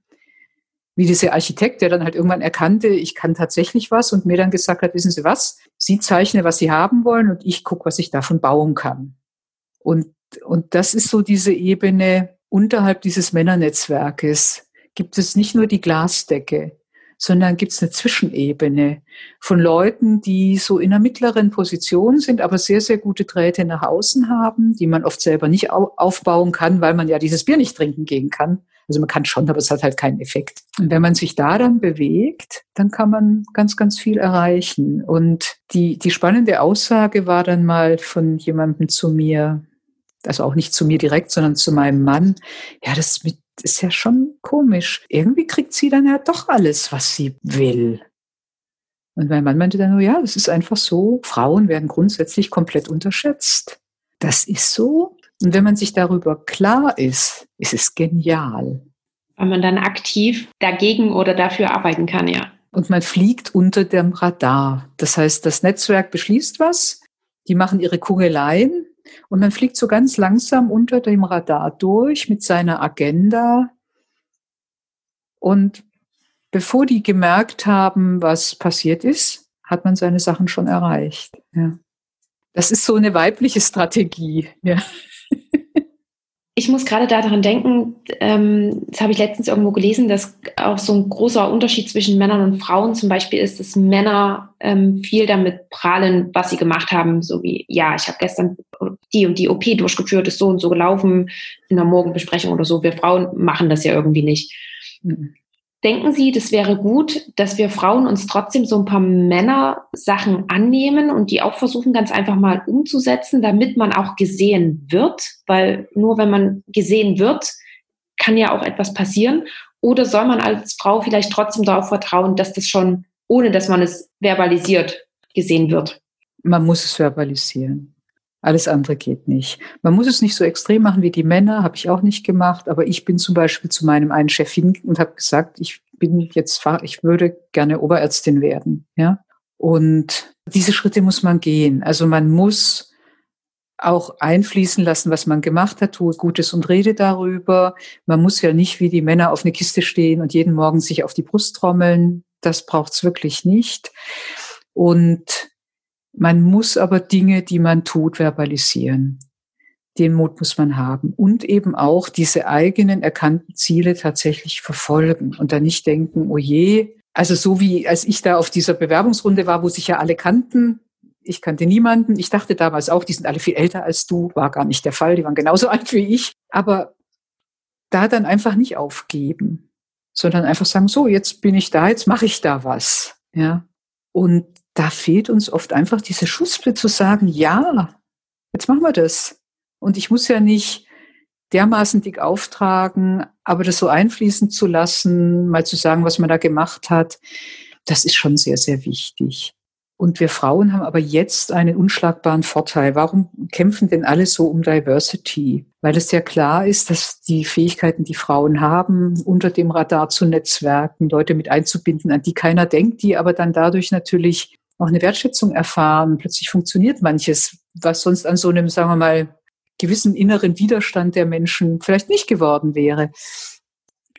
Wie dieser Architekt, der dann halt irgendwann erkannte, ich kann tatsächlich was und mir dann gesagt hat, wissen Sie was, Sie zeichnen, was Sie haben wollen und ich gucke, was ich davon bauen kann. Und und das ist so diese Ebene unterhalb dieses Männernetzwerkes. Gibt es nicht nur die Glasdecke, sondern gibt es eine Zwischenebene von Leuten, die so in einer mittleren Position sind, aber sehr, sehr gute Drähte nach außen haben, die man oft selber nicht aufbauen kann, weil man ja dieses Bier nicht trinken gehen kann. Also man kann schon, aber es hat halt keinen Effekt. Und wenn man sich da dann bewegt, dann kann man ganz, ganz viel erreichen. Und die, die spannende Aussage war dann mal von jemandem zu mir, also auch nicht zu mir direkt, sondern zu meinem Mann, ja, das ist ja schon komisch. Irgendwie kriegt sie dann ja doch alles, was sie will. Und mein Mann meinte dann nur, ja, das ist einfach so. Frauen werden grundsätzlich komplett unterschätzt. Das ist so. Und wenn man sich darüber klar ist, ist es genial. Weil man dann aktiv dagegen oder dafür arbeiten kann, ja. Und man fliegt unter dem Radar. Das heißt, das Netzwerk beschließt was, die machen ihre Kugeleien und man fliegt so ganz langsam unter dem Radar durch mit seiner Agenda. Und bevor die gemerkt haben, was passiert ist, hat man seine Sachen schon erreicht. Ja. Das ist so eine weibliche Strategie. Ja. Ich muss gerade daran denken, ähm, das habe ich letztens irgendwo gelesen, dass auch so ein großer Unterschied zwischen Männern und Frauen zum Beispiel ist, dass Männer ähm, viel damit prahlen, was sie gemacht haben, so wie, ja, ich habe gestern die und die OP durchgeführt, ist so und so gelaufen in der Morgenbesprechung oder so. Wir Frauen machen das ja irgendwie nicht. Mhm. Denken Sie, das wäre gut, dass wir Frauen uns trotzdem so ein paar Männer-Sachen annehmen und die auch versuchen, ganz einfach mal umzusetzen, damit man auch gesehen wird? Weil nur wenn man gesehen wird, kann ja auch etwas passieren. Oder soll man als Frau vielleicht trotzdem darauf vertrauen, dass das schon, ohne dass man es verbalisiert, gesehen wird? Man muss es verbalisieren. Alles andere geht nicht. Man muss es nicht so extrem machen wie die Männer, habe ich auch nicht gemacht. Aber ich bin zum Beispiel zu meinem einen Chef hin und habe gesagt, ich bin jetzt, ich würde gerne Oberärztin werden. Ja, und diese Schritte muss man gehen. Also man muss auch einfließen lassen, was man gemacht hat, tue Gutes und rede darüber. Man muss ja nicht wie die Männer auf eine Kiste stehen und jeden Morgen sich auf die Brust trommeln. Das braucht's wirklich nicht. Und man muss aber Dinge, die man tut, verbalisieren. Den Mut muss man haben und eben auch diese eigenen erkannten Ziele tatsächlich verfolgen und dann nicht denken, oh je, also so wie als ich da auf dieser Bewerbungsrunde war, wo sich ja alle kannten, ich kannte niemanden. Ich dachte damals auch, die sind alle viel älter als du. War gar nicht der Fall. Die waren genauso *laughs* alt wie ich. Aber da dann einfach nicht aufgeben, sondern einfach sagen, so, jetzt bin ich da, jetzt mache ich da was. Ja. Und da fehlt uns oft einfach diese Schussblitze zu sagen, ja, jetzt machen wir das. Und ich muss ja nicht dermaßen dick auftragen, aber das so einfließen zu lassen, mal zu sagen, was man da gemacht hat, das ist schon sehr, sehr wichtig. Und wir Frauen haben aber jetzt einen unschlagbaren Vorteil. Warum kämpfen denn alle so um Diversity? Weil es ja klar ist, dass die Fähigkeiten, die Frauen haben, unter dem Radar zu netzwerken, Leute mit einzubinden, an die keiner denkt, die aber dann dadurch natürlich auch eine Wertschätzung erfahren. Plötzlich funktioniert manches, was sonst an so einem, sagen wir mal, gewissen inneren Widerstand der Menschen vielleicht nicht geworden wäre.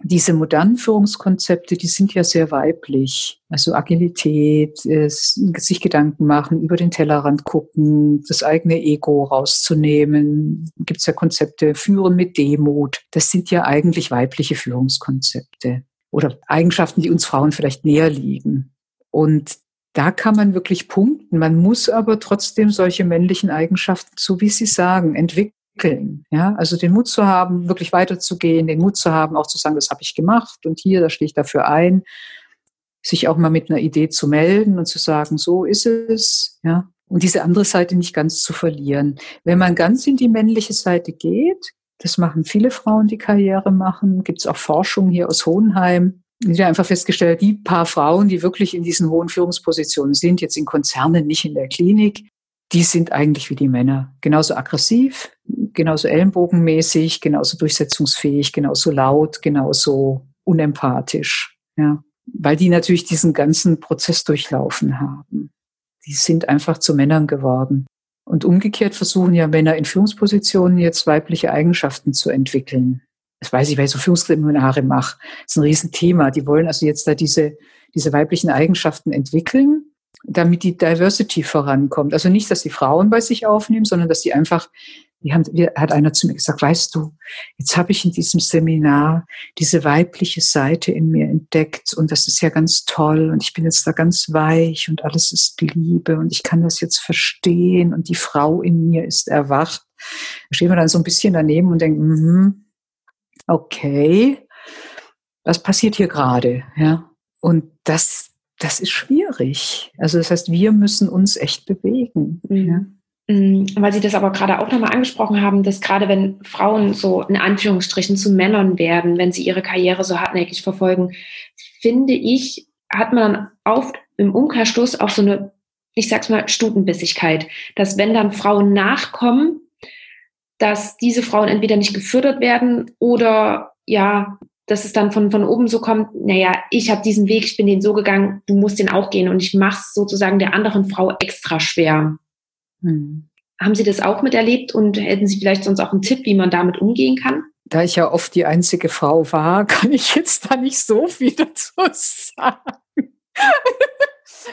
Diese modernen Führungskonzepte, die sind ja sehr weiblich. Also Agilität, sich Gedanken machen, über den Tellerrand gucken, das eigene Ego rauszunehmen. Gibt es ja Konzepte, führen mit Demut. Das sind ja eigentlich weibliche Führungskonzepte oder Eigenschaften, die uns Frauen vielleicht näher liegen. Und da kann man wirklich punkten. Man muss aber trotzdem solche männlichen Eigenschaften, so wie Sie sagen, entwickeln. Ja, also den Mut zu haben, wirklich weiterzugehen, den Mut zu haben, auch zu sagen, das habe ich gemacht und hier, da stehe ich dafür ein, sich auch mal mit einer Idee zu melden und zu sagen, so ist es, ja, und diese andere Seite nicht ganz zu verlieren. Wenn man ganz in die männliche Seite geht, das machen viele Frauen, die Karriere machen, gibt es auch Forschung hier aus Hohenheim, wieder einfach festgestellt, die paar Frauen, die wirklich in diesen hohen Führungspositionen sind, jetzt in Konzernen, nicht in der Klinik, die sind eigentlich wie die Männer. Genauso aggressiv, genauso ellenbogenmäßig, genauso durchsetzungsfähig, genauso laut, genauso unempathisch. Ja. Weil die natürlich diesen ganzen Prozess durchlaufen haben. Die sind einfach zu Männern geworden. Und umgekehrt versuchen ja Männer in Führungspositionen jetzt weibliche Eigenschaften zu entwickeln das weiß ich, weil ich so Führungsseminare mache. Das ist ein Riesenthema. Die wollen also jetzt da diese, diese weiblichen Eigenschaften entwickeln, damit die Diversity vorankommt. Also nicht, dass die Frauen bei sich aufnehmen, sondern dass die einfach, die haben, hat einer zu mir gesagt, weißt du, jetzt habe ich in diesem Seminar diese weibliche Seite in mir entdeckt und das ist ja ganz toll und ich bin jetzt da ganz weich und alles ist Liebe und ich kann das jetzt verstehen und die Frau in mir ist erwacht. Da stehen wir dann so ein bisschen daneben und denken, mm okay, was passiert hier gerade? Ja, und das, das ist schwierig. Also das heißt, wir müssen uns echt bewegen. Mhm. Ja? Mm, weil Sie das aber gerade auch nochmal angesprochen haben, dass gerade wenn Frauen so in Anführungsstrichen zu Männern werden, wenn sie ihre Karriere so hartnäckig verfolgen, finde ich, hat man oft im Umkehrschluss auch so eine, ich sag's mal, Stutenbissigkeit, dass wenn dann Frauen nachkommen, dass diese Frauen entweder nicht gefördert werden oder ja, dass es dann von, von oben so kommt, naja, ich habe diesen Weg, ich bin den so gegangen, du musst den auch gehen und ich mache es sozusagen der anderen Frau extra schwer. Hm. Haben Sie das auch miterlebt und hätten Sie vielleicht sonst auch einen Tipp, wie man damit umgehen kann? Da ich ja oft die einzige Frau war, *laughs* kann ich jetzt da nicht so viel dazu sagen.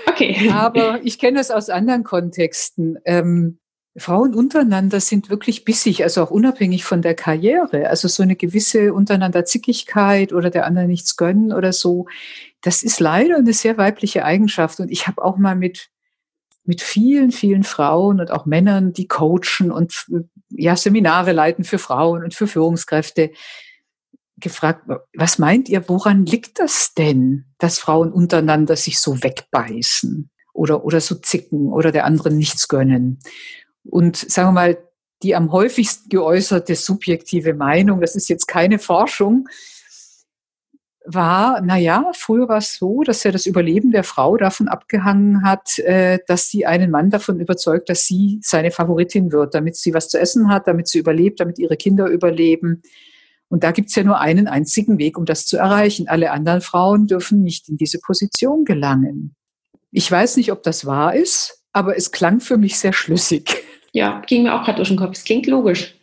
Okay. Aber ich kenne es aus anderen Kontexten. Ähm, Frauen untereinander sind wirklich bissig, also auch unabhängig von der Karriere. Also so eine gewisse untereinander Zickigkeit oder der andere nichts gönnen oder so. Das ist leider eine sehr weibliche Eigenschaft. Und ich habe auch mal mit, mit vielen, vielen Frauen und auch Männern, die coachen und ja, Seminare leiten für Frauen und für Führungskräfte, gefragt, was meint ihr, woran liegt das denn, dass Frauen untereinander sich so wegbeißen oder, oder so zicken oder der anderen nichts gönnen? Und sagen wir mal, die am häufigsten geäußerte subjektive Meinung, das ist jetzt keine Forschung, war, na ja, früher war es so, dass ja das Überleben der Frau davon abgehangen hat, äh, dass sie einen Mann davon überzeugt, dass sie seine Favoritin wird, damit sie was zu essen hat, damit sie überlebt, damit ihre Kinder überleben. Und da gibt's ja nur einen einzigen Weg, um das zu erreichen. Alle anderen Frauen dürfen nicht in diese Position gelangen. Ich weiß nicht, ob das wahr ist, aber es klang für mich sehr schlüssig. Ja, ging mir auch gerade durch den Kopf. Es klingt logisch.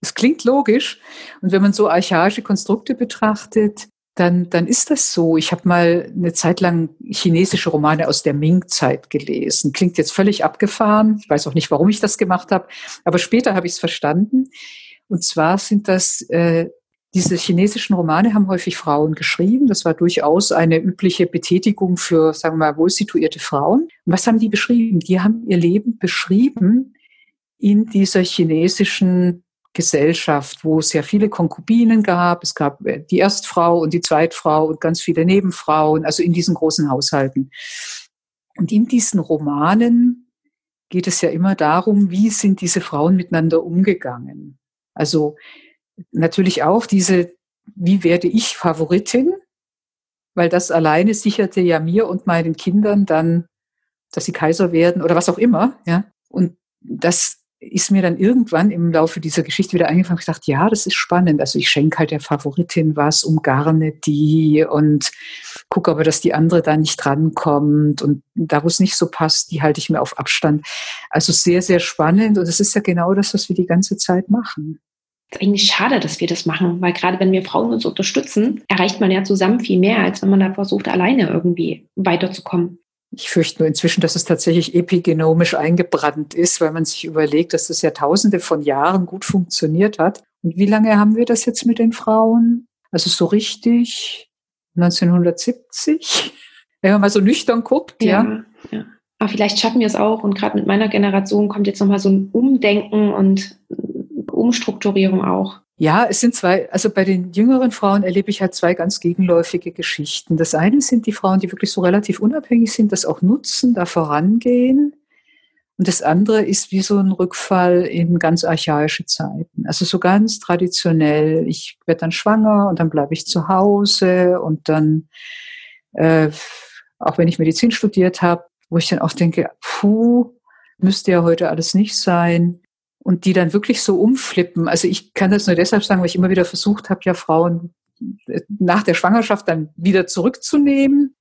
Es klingt logisch. Und wenn man so archaische Konstrukte betrachtet, dann, dann ist das so. Ich habe mal eine Zeit lang chinesische Romane aus der Ming-Zeit gelesen. Klingt jetzt völlig abgefahren. Ich weiß auch nicht, warum ich das gemacht habe. Aber später habe ich es verstanden. Und zwar sind das, äh, diese chinesischen Romane haben häufig Frauen geschrieben. Das war durchaus eine übliche Betätigung für, sagen wir mal, wohlsituierte Frauen. Und was haben die beschrieben? Die haben ihr Leben beschrieben in dieser chinesischen Gesellschaft, wo es ja viele Konkubinen gab. Es gab äh, die Erstfrau und die Zweitfrau und ganz viele Nebenfrauen, also in diesen großen Haushalten. Und in diesen Romanen geht es ja immer darum, wie sind diese Frauen miteinander umgegangen. Also natürlich auch diese, wie werde ich Favoritin? Weil das alleine sicherte ja mir und meinen Kindern dann, dass sie Kaiser werden oder was auch immer, ja. Und das ist mir dann irgendwann im Laufe dieser Geschichte wieder eingefallen. Ich dachte, ja, das ist spannend. Also ich schenke halt der Favoritin was, umgarne die und gucke aber, dass die andere da nicht drankommt. Und da, wo es nicht so passt, die halte ich mir auf Abstand. Also sehr, sehr spannend. Und das ist ja genau das, was wir die ganze Zeit machen ist eigentlich schade, dass wir das machen, weil gerade wenn wir Frauen uns unterstützen, erreicht man ja zusammen viel mehr, als wenn man da versucht, alleine irgendwie weiterzukommen. Ich fürchte nur inzwischen, dass es tatsächlich epigenomisch eingebrannt ist, weil man sich überlegt, dass das ja tausende von Jahren gut funktioniert hat. Und wie lange haben wir das jetzt mit den Frauen? Also so richtig 1970? Wenn man mal so nüchtern guckt, ja. ja. ja. Aber vielleicht schaffen wir es auch. Und gerade mit meiner Generation kommt jetzt nochmal so ein Umdenken und Umstrukturierung auch. Ja, es sind zwei, also bei den jüngeren Frauen erlebe ich halt zwei ganz gegenläufige Geschichten. Das eine sind die Frauen, die wirklich so relativ unabhängig sind, das auch nutzen, da vorangehen. Und das andere ist wie so ein Rückfall in ganz archaische Zeiten. Also so ganz traditionell. Ich werde dann schwanger und dann bleibe ich zu Hause und dann, äh, auch wenn ich Medizin studiert habe, wo ich dann auch denke, puh, müsste ja heute alles nicht sein und die dann wirklich so umflippen. Also ich kann das nur deshalb sagen, weil ich immer wieder versucht habe, ja Frauen äh, nach der Schwangerschaft dann wieder zurückzunehmen.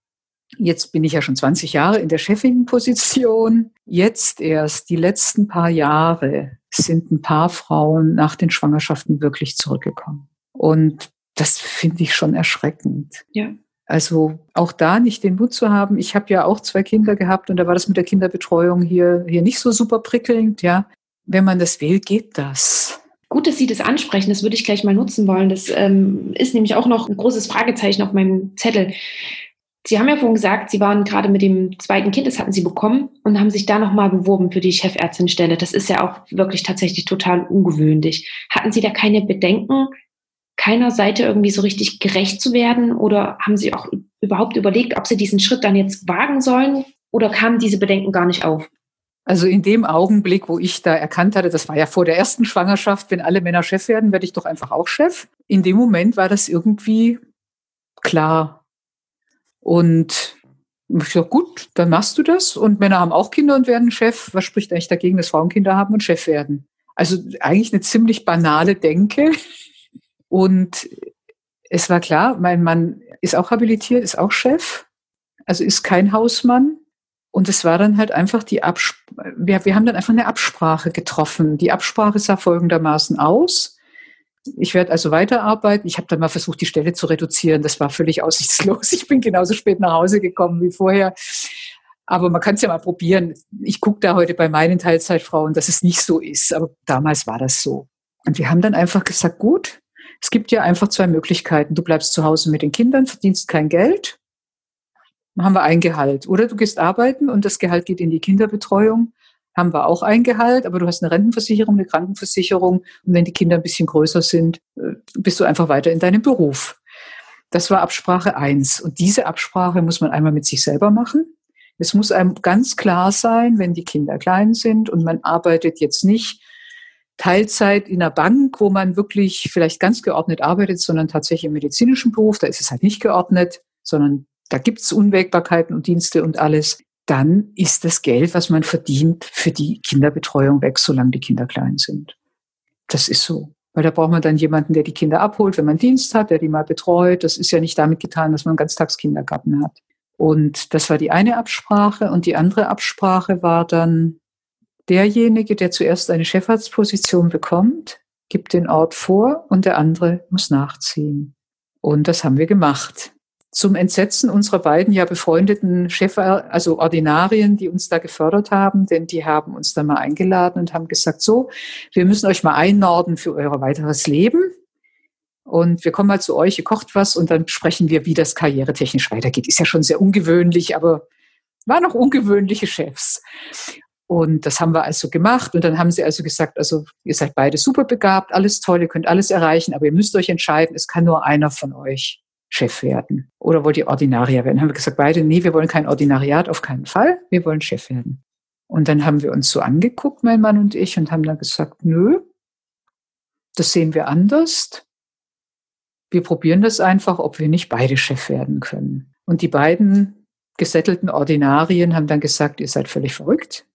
Jetzt bin ich ja schon 20 Jahre in der Chefinnenposition. Jetzt erst die letzten paar Jahre sind ein paar Frauen nach den Schwangerschaften wirklich zurückgekommen. Und das finde ich schon erschreckend. Ja. Also auch da nicht den Mut zu haben. Ich habe ja auch zwei Kinder gehabt und da war das mit der Kinderbetreuung hier, hier nicht so super prickelnd, ja wenn man das will, geht das. Gut, dass Sie das ansprechen. Das würde ich gleich mal nutzen wollen. Das ähm, ist nämlich auch noch ein großes Fragezeichen auf meinem Zettel. Sie haben ja vorhin gesagt, Sie waren gerade mit dem zweiten Kind, das hatten Sie bekommen und haben sich da nochmal beworben für die Chefärztinstelle. Das ist ja auch wirklich tatsächlich total ungewöhnlich. Hatten Sie da keine Bedenken, keiner Seite irgendwie so richtig gerecht zu werden? Oder haben Sie auch überhaupt überlegt, ob Sie diesen Schritt dann jetzt wagen sollen? Oder kamen diese Bedenken gar nicht auf? Also in dem Augenblick, wo ich da erkannt hatte, das war ja vor der ersten Schwangerschaft, wenn alle Männer Chef werden, werde ich doch einfach auch Chef. In dem Moment war das irgendwie klar. Und ich dachte, gut, dann machst du das. Und Männer haben auch Kinder und werden Chef. Was spricht eigentlich dagegen, dass Frauen Kinder haben und Chef werden? Also eigentlich eine ziemlich banale Denke. Und es war klar, mein Mann ist auch habilitiert, ist auch Chef, also ist kein Hausmann. Und es war dann halt einfach die Absprache, wir, wir haben dann einfach eine Absprache getroffen. Die Absprache sah folgendermaßen aus. Ich werde also weiterarbeiten. Ich habe dann mal versucht, die Stelle zu reduzieren. Das war völlig aussichtslos. Ich bin genauso spät nach Hause gekommen wie vorher. Aber man kann es ja mal probieren. Ich gucke da heute bei meinen Teilzeitfrauen, dass es nicht so ist. Aber damals war das so. Und wir haben dann einfach gesagt, gut, es gibt ja einfach zwei Möglichkeiten. Du bleibst zu Hause mit den Kindern, verdienst kein Geld. Haben wir ein Gehalt. Oder du gehst arbeiten und das Gehalt geht in die Kinderbetreuung. Haben wir auch ein Gehalt, aber du hast eine Rentenversicherung, eine Krankenversicherung. Und wenn die Kinder ein bisschen größer sind, äh, bist du einfach weiter in deinem Beruf. Das war Absprache eins. Und diese Absprache muss man einmal mit sich selber machen. Es muss einem ganz klar sein, wenn die Kinder klein sind und man arbeitet jetzt nicht Teilzeit in einer Bank, wo man wirklich vielleicht ganz geordnet arbeitet, sondern tatsächlich im medizinischen Beruf, da ist es halt nicht geordnet, sondern da gibt es Unwägbarkeiten und Dienste und alles, dann ist das Geld, was man verdient, für die Kinderbetreuung weg, solange die Kinder klein sind. Das ist so. Weil da braucht man dann jemanden, der die Kinder abholt, wenn man Dienst hat, der die mal betreut. Das ist ja nicht damit getan, dass man Ganztagskindergarten hat. Und das war die eine Absprache. Und die andere Absprache war dann, derjenige, der zuerst eine Chefarztposition bekommt, gibt den Ort vor und der andere muss nachziehen. Und das haben wir gemacht. Zum Entsetzen unserer beiden ja befreundeten Chef, also Ordinarien, die uns da gefördert haben, denn die haben uns dann mal eingeladen und haben gesagt, so, wir müssen euch mal einnorden für euer weiteres Leben. Und wir kommen mal zu euch, ihr kocht was und dann sprechen wir, wie das karrieretechnisch weitergeht. Ist ja schon sehr ungewöhnlich, aber waren noch ungewöhnliche Chefs. Und das haben wir also gemacht. Und dann haben sie also gesagt, also ihr seid beide super begabt, alles toll, ihr könnt alles erreichen, aber ihr müsst euch entscheiden, es kann nur einer von euch Chef werden. Oder wollt ihr Ordinarier werden? Haben wir gesagt, beide, nee, wir wollen kein Ordinariat, auf keinen Fall, wir wollen Chef werden. Und dann haben wir uns so angeguckt, mein Mann und ich, und haben dann gesagt, nö, das sehen wir anders. Wir probieren das einfach, ob wir nicht beide Chef werden können. Und die beiden gesettelten Ordinarien haben dann gesagt, ihr seid völlig verrückt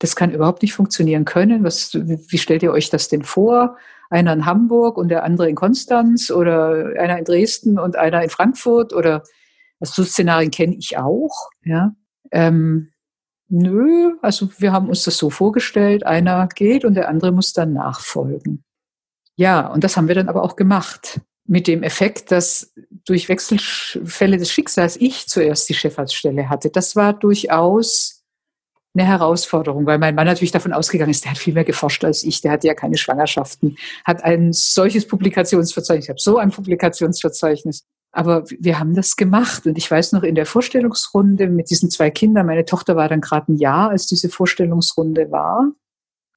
das kann überhaupt nicht funktionieren können. Was, wie stellt ihr euch das denn vor? Einer in Hamburg und der andere in Konstanz oder einer in Dresden und einer in Frankfurt oder also so Szenarien kenne ich auch. Ja. Ähm, nö, also wir haben uns das so vorgestellt, einer geht und der andere muss dann nachfolgen. Ja, und das haben wir dann aber auch gemacht. Mit dem Effekt, dass durch Wechselfälle des Schicksals ich zuerst die Chefarztstelle hatte. Das war durchaus eine Herausforderung, weil mein Mann natürlich davon ausgegangen ist, der hat viel mehr geforscht als ich, der hat ja keine Schwangerschaften, hat ein solches Publikationsverzeichnis, ich habe so ein Publikationsverzeichnis. Aber wir haben das gemacht und ich weiß noch in der Vorstellungsrunde mit diesen zwei Kindern, meine Tochter war dann gerade ein Jahr, als diese Vorstellungsrunde war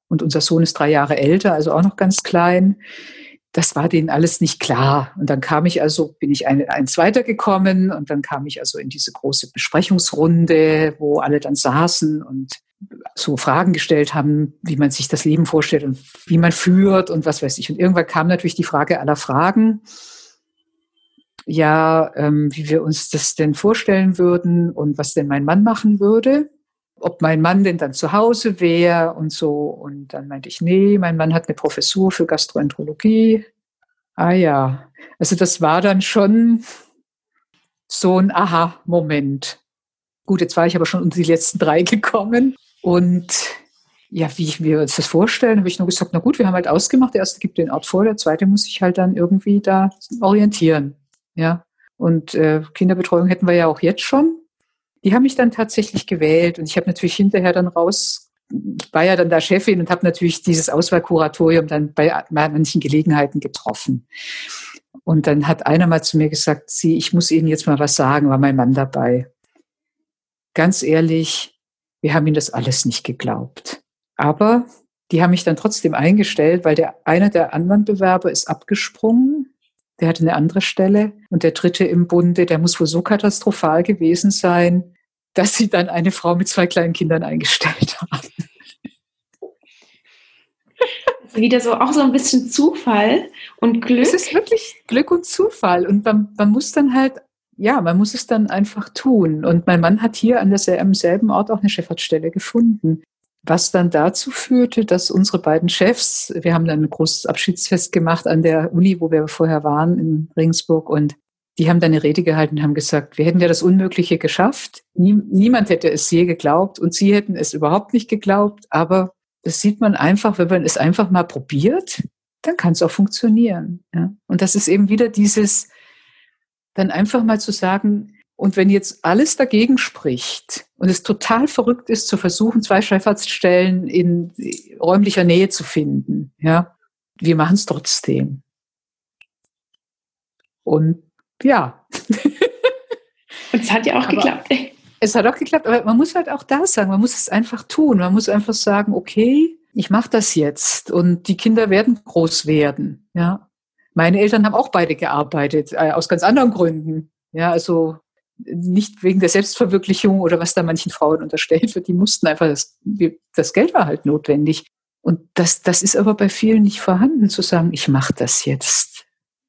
und unser Sohn ist drei Jahre älter, also auch noch ganz klein das war denen alles nicht klar. Und dann kam ich also, bin ich ein, eins weitergekommen und dann kam ich also in diese große Besprechungsrunde, wo alle dann saßen und so Fragen gestellt haben, wie man sich das Leben vorstellt und wie man führt und was weiß ich. Und irgendwann kam natürlich die Frage aller Fragen. Ja, ähm, wie wir uns das denn vorstellen würden und was denn mein Mann machen würde ob mein Mann denn dann zu Hause wäre und so. Und dann meinte ich, nee, mein Mann hat eine Professur für Gastroenterologie. Ah ja, also das war dann schon so ein Aha-Moment. Gut, jetzt war ich aber schon unter die letzten drei *laughs* gekommen. Und ja, wie wir uns das vorstellen, habe ich nur gesagt, na gut, wir haben halt ausgemacht, der erste gibt den Ort vor, der zweite muss sich halt dann irgendwie da orientieren. Ja. Und äh, Kinderbetreuung hätten wir ja auch jetzt schon. Die haben mich dann tatsächlich gewählt und ich habe natürlich hinterher dann raus, war ja dann da Chefin und habe natürlich dieses Auswahlkuratorium dann bei manchen Gelegenheiten getroffen. Und dann hat einer mal zu mir gesagt, Sie, ich muss Ihnen jetzt mal was sagen, war mein Mann dabei. Ganz ehrlich, wir haben Ihnen das alles nicht geglaubt. Aber die haben mich dann trotzdem eingestellt, weil der einer der anderen Bewerber ist abgesprungen. Der hatte eine andere Stelle. Und der dritte im Bunde, der muss wohl so katastrophal gewesen sein, dass sie dann eine Frau mit zwei kleinen Kindern eingestellt *laughs* haben. Also wieder so auch so ein bisschen Zufall und Glück. Es ist wirklich Glück und Zufall. Und man, man muss dann halt, ja, man muss es dann einfach tun. Und mein Mann hat hier an der, am selben Ort auch eine Chefarztstelle gefunden. Was dann dazu führte, dass unsere beiden Chefs, wir haben dann ein großes Abschiedsfest gemacht an der Uni, wo wir vorher waren in Ringsburg und die haben dann eine Rede gehalten und haben gesagt, wir hätten ja das Unmögliche geschafft. Nie, niemand hätte es je geglaubt und sie hätten es überhaupt nicht geglaubt. Aber das sieht man einfach, wenn man es einfach mal probiert, dann kann es auch funktionieren. Ja? Und das ist eben wieder dieses, dann einfach mal zu sagen, und wenn jetzt alles dagegen spricht und es total verrückt ist, zu versuchen, zwei Chefarztstellen in räumlicher Nähe zu finden, ja, wir machen es trotzdem. Und ja. Und es hat ja auch aber geklappt. Es hat auch geklappt, aber man muss halt auch da sagen, man muss es einfach tun. Man muss einfach sagen, okay, ich mache das jetzt und die Kinder werden groß werden. Ja, meine Eltern haben auch beide gearbeitet äh, aus ganz anderen Gründen. Ja, also nicht wegen der Selbstverwirklichung oder was da manchen Frauen unterstellt wird. Die mussten einfach das, das Geld war halt notwendig. Und das, das ist aber bei vielen nicht vorhanden, zu sagen, ich mache das jetzt.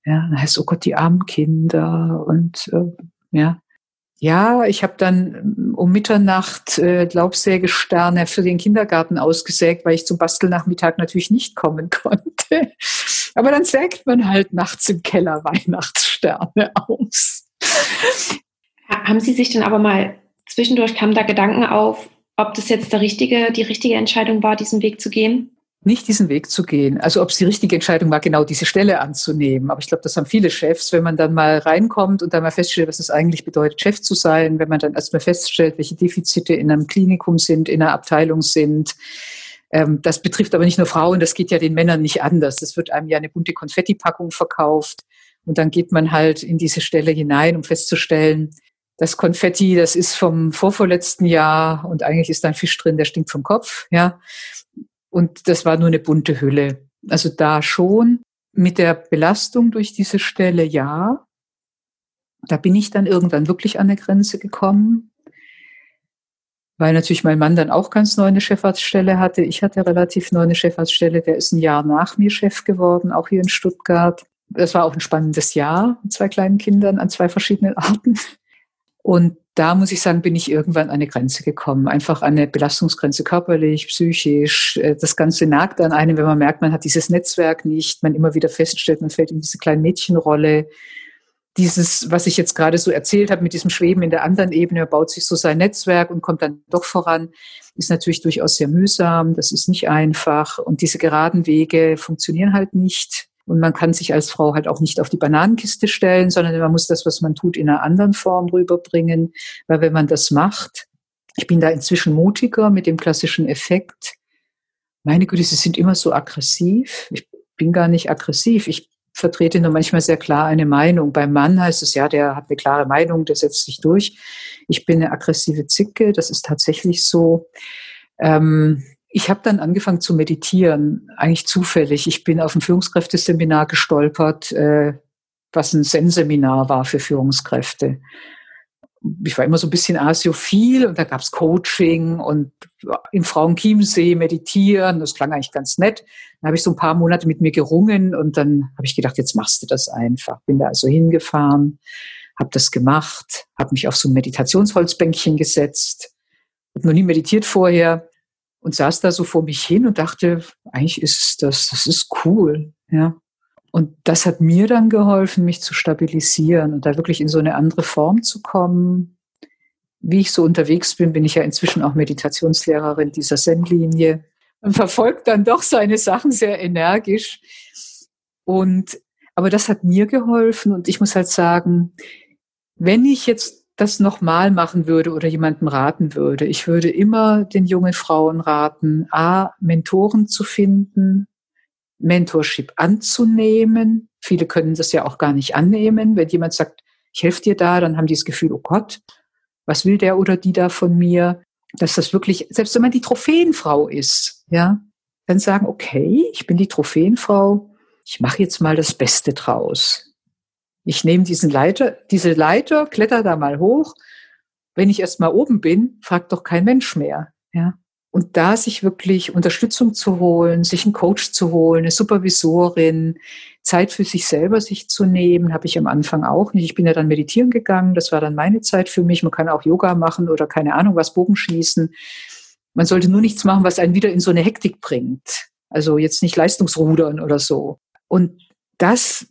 Ja, dann heißt, oh Gott, die armen Kinder und äh, ja. Ja, ich habe dann ähm, um Mitternacht äh, Laubsägesterne für den Kindergarten ausgesägt, weil ich zum Bastelnachmittag natürlich nicht kommen *laughs* konnte. Aber dann sägt man halt nachts im Keller Weihnachtssterne aus. Haben Sie sich denn aber mal zwischendurch kamen da Gedanken auf, ob das jetzt der richtige, die richtige Entscheidung war, diesen Weg zu gehen? Nicht diesen Weg zu gehen. Also ob es die richtige Entscheidung war, genau diese Stelle anzunehmen. Aber ich glaube, das haben viele Chefs, wenn man dann mal reinkommt und dann mal feststellt, was es eigentlich bedeutet, Chef zu sein, wenn man dann erstmal feststellt, welche Defizite in einem Klinikum sind, in einer Abteilung sind. Ähm, das betrifft aber nicht nur Frauen, das geht ja den Männern nicht anders. Das wird einem ja eine bunte Konfettipackung verkauft. Und dann geht man halt in diese Stelle hinein, um festzustellen, das Konfetti, das ist vom vorvorletzten Jahr und eigentlich ist da ein Fisch drin, der stinkt vom Kopf, ja. Und das war nur eine bunte Hülle. Also da schon mit der Belastung durch diese Stelle, ja. Da bin ich dann irgendwann wirklich an eine Grenze gekommen, weil natürlich mein Mann dann auch ganz neu eine Chefarztstelle hatte. Ich hatte relativ neu eine Chefarztstelle. Der ist ein Jahr nach mir Chef geworden, auch hier in Stuttgart. Das war auch ein spannendes Jahr mit zwei kleinen Kindern an zwei verschiedenen Arten. Und da muss ich sagen, bin ich irgendwann an eine Grenze gekommen. Einfach an eine Belastungsgrenze körperlich, psychisch. Äh, das Ganze nagt an einem, wenn man merkt, man hat dieses Netzwerk nicht, man immer wieder feststellt, man fällt in diese kleine Mädchenrolle. Dieses, was ich jetzt gerade so erzählt habe, mit diesem Schweben in der anderen Ebene, baut sich so sein Netzwerk und kommt dann doch voran, ist natürlich durchaus sehr mühsam. Das ist nicht einfach. Und diese geraden Wege funktionieren halt nicht. Und man kann sich als Frau halt auch nicht auf die Bananenkiste stellen, sondern man muss das, was man tut, in einer anderen Form rüberbringen. Weil wenn man das macht, ich bin da inzwischen mutiger mit dem klassischen Effekt. Meine Güte, sie sind immer so aggressiv. Ich bin gar nicht aggressiv. Ich vertrete nur manchmal sehr klar eine Meinung. Beim Mann heißt es ja, der hat eine klare Meinung, der setzt sich durch. Ich bin eine aggressive Zicke. Das ist tatsächlich so. Ähm, ich habe dann angefangen zu meditieren, eigentlich zufällig. Ich bin auf ein Führungskräfteseminar gestolpert, äh, was ein Zen-Seminar war für Führungskräfte. Ich war immer so ein bisschen asiophil und da gab's Coaching und im Frauenchiemsee meditieren. Das klang eigentlich ganz nett. Dann habe ich so ein paar Monate mit mir gerungen und dann habe ich gedacht, jetzt machst du das einfach. Bin da also hingefahren, habe das gemacht, habe mich auf so ein Meditationsholzbänkchen gesetzt, habe noch nie meditiert vorher und saß da so vor mich hin und dachte, eigentlich ist das, das ist cool, ja. Und das hat mir dann geholfen, mich zu stabilisieren und da wirklich in so eine andere Form zu kommen. Wie ich so unterwegs bin, bin ich ja inzwischen auch Meditationslehrerin dieser Zen-Linie und verfolgt dann doch seine Sachen sehr energisch. Und, aber das hat mir geholfen und ich muss halt sagen, wenn ich jetzt das nochmal machen würde oder jemandem raten würde. Ich würde immer den jungen Frauen raten, A, Mentoren zu finden, Mentorship anzunehmen. Viele können das ja auch gar nicht annehmen. Wenn jemand sagt, ich helfe dir da, dann haben die das Gefühl, oh Gott, was will der oder die da von mir? Dass das wirklich, selbst wenn man die Trophäenfrau ist, ja, dann sagen, okay, ich bin die Trophäenfrau, ich mache jetzt mal das Beste draus. Ich nehme diesen Leiter, diese Leiter, kletter da mal hoch. Wenn ich erst mal oben bin, fragt doch kein Mensch mehr. Ja. Und da sich wirklich Unterstützung zu holen, sich einen Coach zu holen, eine Supervisorin, Zeit für sich selber sich zu nehmen, habe ich am Anfang auch nicht. Ich bin ja dann meditieren gegangen, das war dann meine Zeit für mich. Man kann auch Yoga machen oder keine Ahnung was, Bogenschießen. Man sollte nur nichts machen, was einen wieder in so eine Hektik bringt. Also jetzt nicht Leistungsrudern oder so. Und das,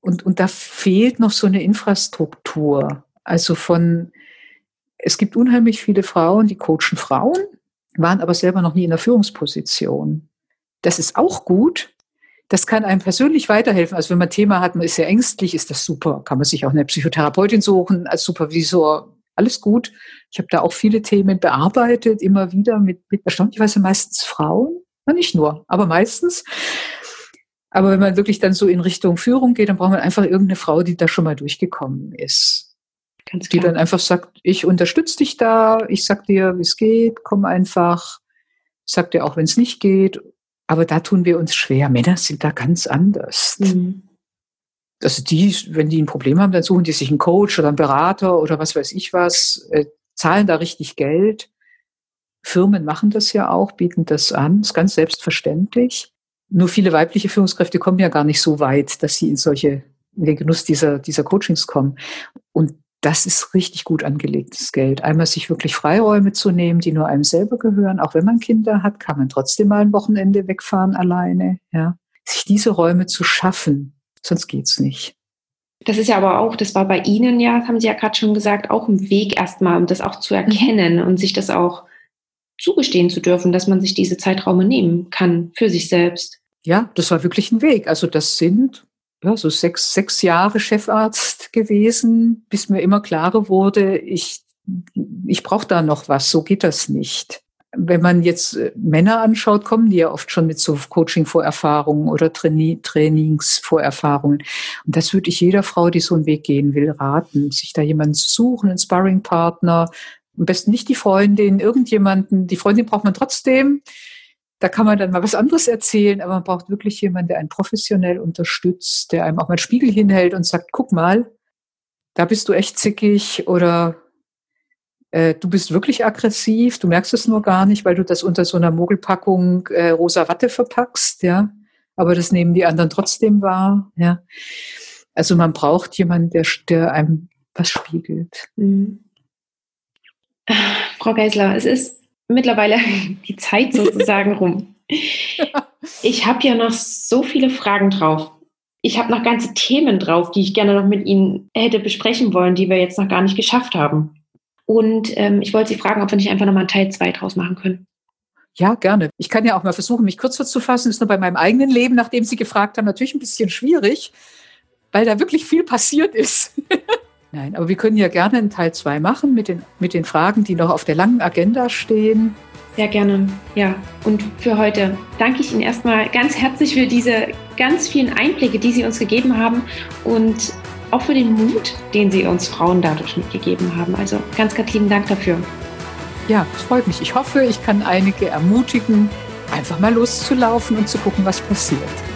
und, und da fehlt noch so eine Infrastruktur. Also von, es gibt unheimlich viele Frauen, die coachen Frauen, waren aber selber noch nie in der Führungsposition. Das ist auch gut. Das kann einem persönlich weiterhelfen. Also wenn man ein Thema hat, man ist sehr ängstlich, ist das super. Kann man sich auch eine Psychotherapeutin suchen als Supervisor. Alles gut. Ich habe da auch viele Themen bearbeitet, immer wieder mit, mit erstaunlicherweise meistens Frauen. Na, nicht nur, aber meistens. Aber wenn man wirklich dann so in Richtung Führung geht, dann braucht man einfach irgendeine Frau, die da schon mal durchgekommen ist. Ganz klar. Die dann einfach sagt, ich unterstütze dich da, ich sag dir, wie es geht, komm einfach. Ich sag dir auch, wenn es nicht geht. Aber da tun wir uns schwer. Männer sind da ganz anders. Mhm. Also die, wenn die ein Problem haben, dann suchen die sich einen Coach oder einen Berater oder was weiß ich was, äh, zahlen da richtig Geld. Firmen machen das ja auch, bieten das an, ist ganz selbstverständlich. Nur viele weibliche Führungskräfte kommen ja gar nicht so weit, dass sie in solche, in den Genuss dieser, dieser Coachings kommen. Und das ist richtig gut angelegtes Geld. Einmal sich wirklich Freiräume zu nehmen, die nur einem selber gehören. Auch wenn man Kinder hat, kann man trotzdem mal ein Wochenende wegfahren alleine. Ja. Sich diese Räume zu schaffen, sonst geht's nicht. Das ist ja aber auch, das war bei Ihnen ja, haben Sie ja gerade schon gesagt, auch ein Weg erstmal, um das auch zu mhm. erkennen mhm. und sich das auch zugestehen zu dürfen, dass man sich diese Zeitraume nehmen kann für sich selbst. Ja, das war wirklich ein Weg. Also das sind ja, so sechs, sechs Jahre Chefarzt gewesen, bis mir immer klarer wurde, ich, ich brauche da noch was, so geht das nicht. Wenn man jetzt äh, Männer anschaut, kommen die ja oft schon mit so Coaching-Vorerfahrungen oder Traini Trainings-Vorerfahrungen. Und das würde ich jeder Frau, die so einen Weg gehen will, raten, sich da jemanden zu suchen, einen Sparring-Partner, am besten nicht die Freundin, irgendjemanden. Die Freundin braucht man trotzdem, da kann man dann mal was anderes erzählen, aber man braucht wirklich jemanden, der einen professionell unterstützt, der einem auch mal einen Spiegel hinhält und sagt, guck mal, da bist du echt zickig oder äh, du bist wirklich aggressiv, du merkst es nur gar nicht, weil du das unter so einer Mogelpackung äh, rosa Watte verpackst, ja. Aber das nehmen die anderen trotzdem wahr, ja. Also man braucht jemanden, der, der einem was spiegelt. Mhm. Frau Geisler, es ist mittlerweile *laughs* die Zeit sozusagen rum. *laughs* Ich habe ja noch so viele Fragen drauf. Ich habe noch ganze Themen drauf, die ich gerne noch mit Ihnen hätte besprechen wollen, die wir jetzt noch gar nicht geschafft haben. Und ähm, ich wollte Sie fragen, ob wir nicht einfach nochmal einen Teil 2 draus machen können. Ja, gerne. Ich kann ja auch mal versuchen, mich kürzer zu fassen. Ist nur bei meinem eigenen Leben, nachdem Sie gefragt haben, natürlich ein bisschen schwierig, weil da wirklich viel passiert ist. *laughs* Nein, aber wir können ja gerne einen Teil 2 machen mit den, mit den Fragen, die noch auf der langen Agenda stehen. Sehr gerne, ja. Und für heute danke ich Ihnen erstmal ganz herzlich für diese ganz vielen Einblicke, die Sie uns gegeben haben und auch für den Mut, den Sie uns Frauen dadurch mitgegeben haben. Also ganz, ganz lieben Dank dafür. Ja, es freut mich. Ich hoffe, ich kann einige ermutigen, einfach mal loszulaufen und zu gucken, was passiert.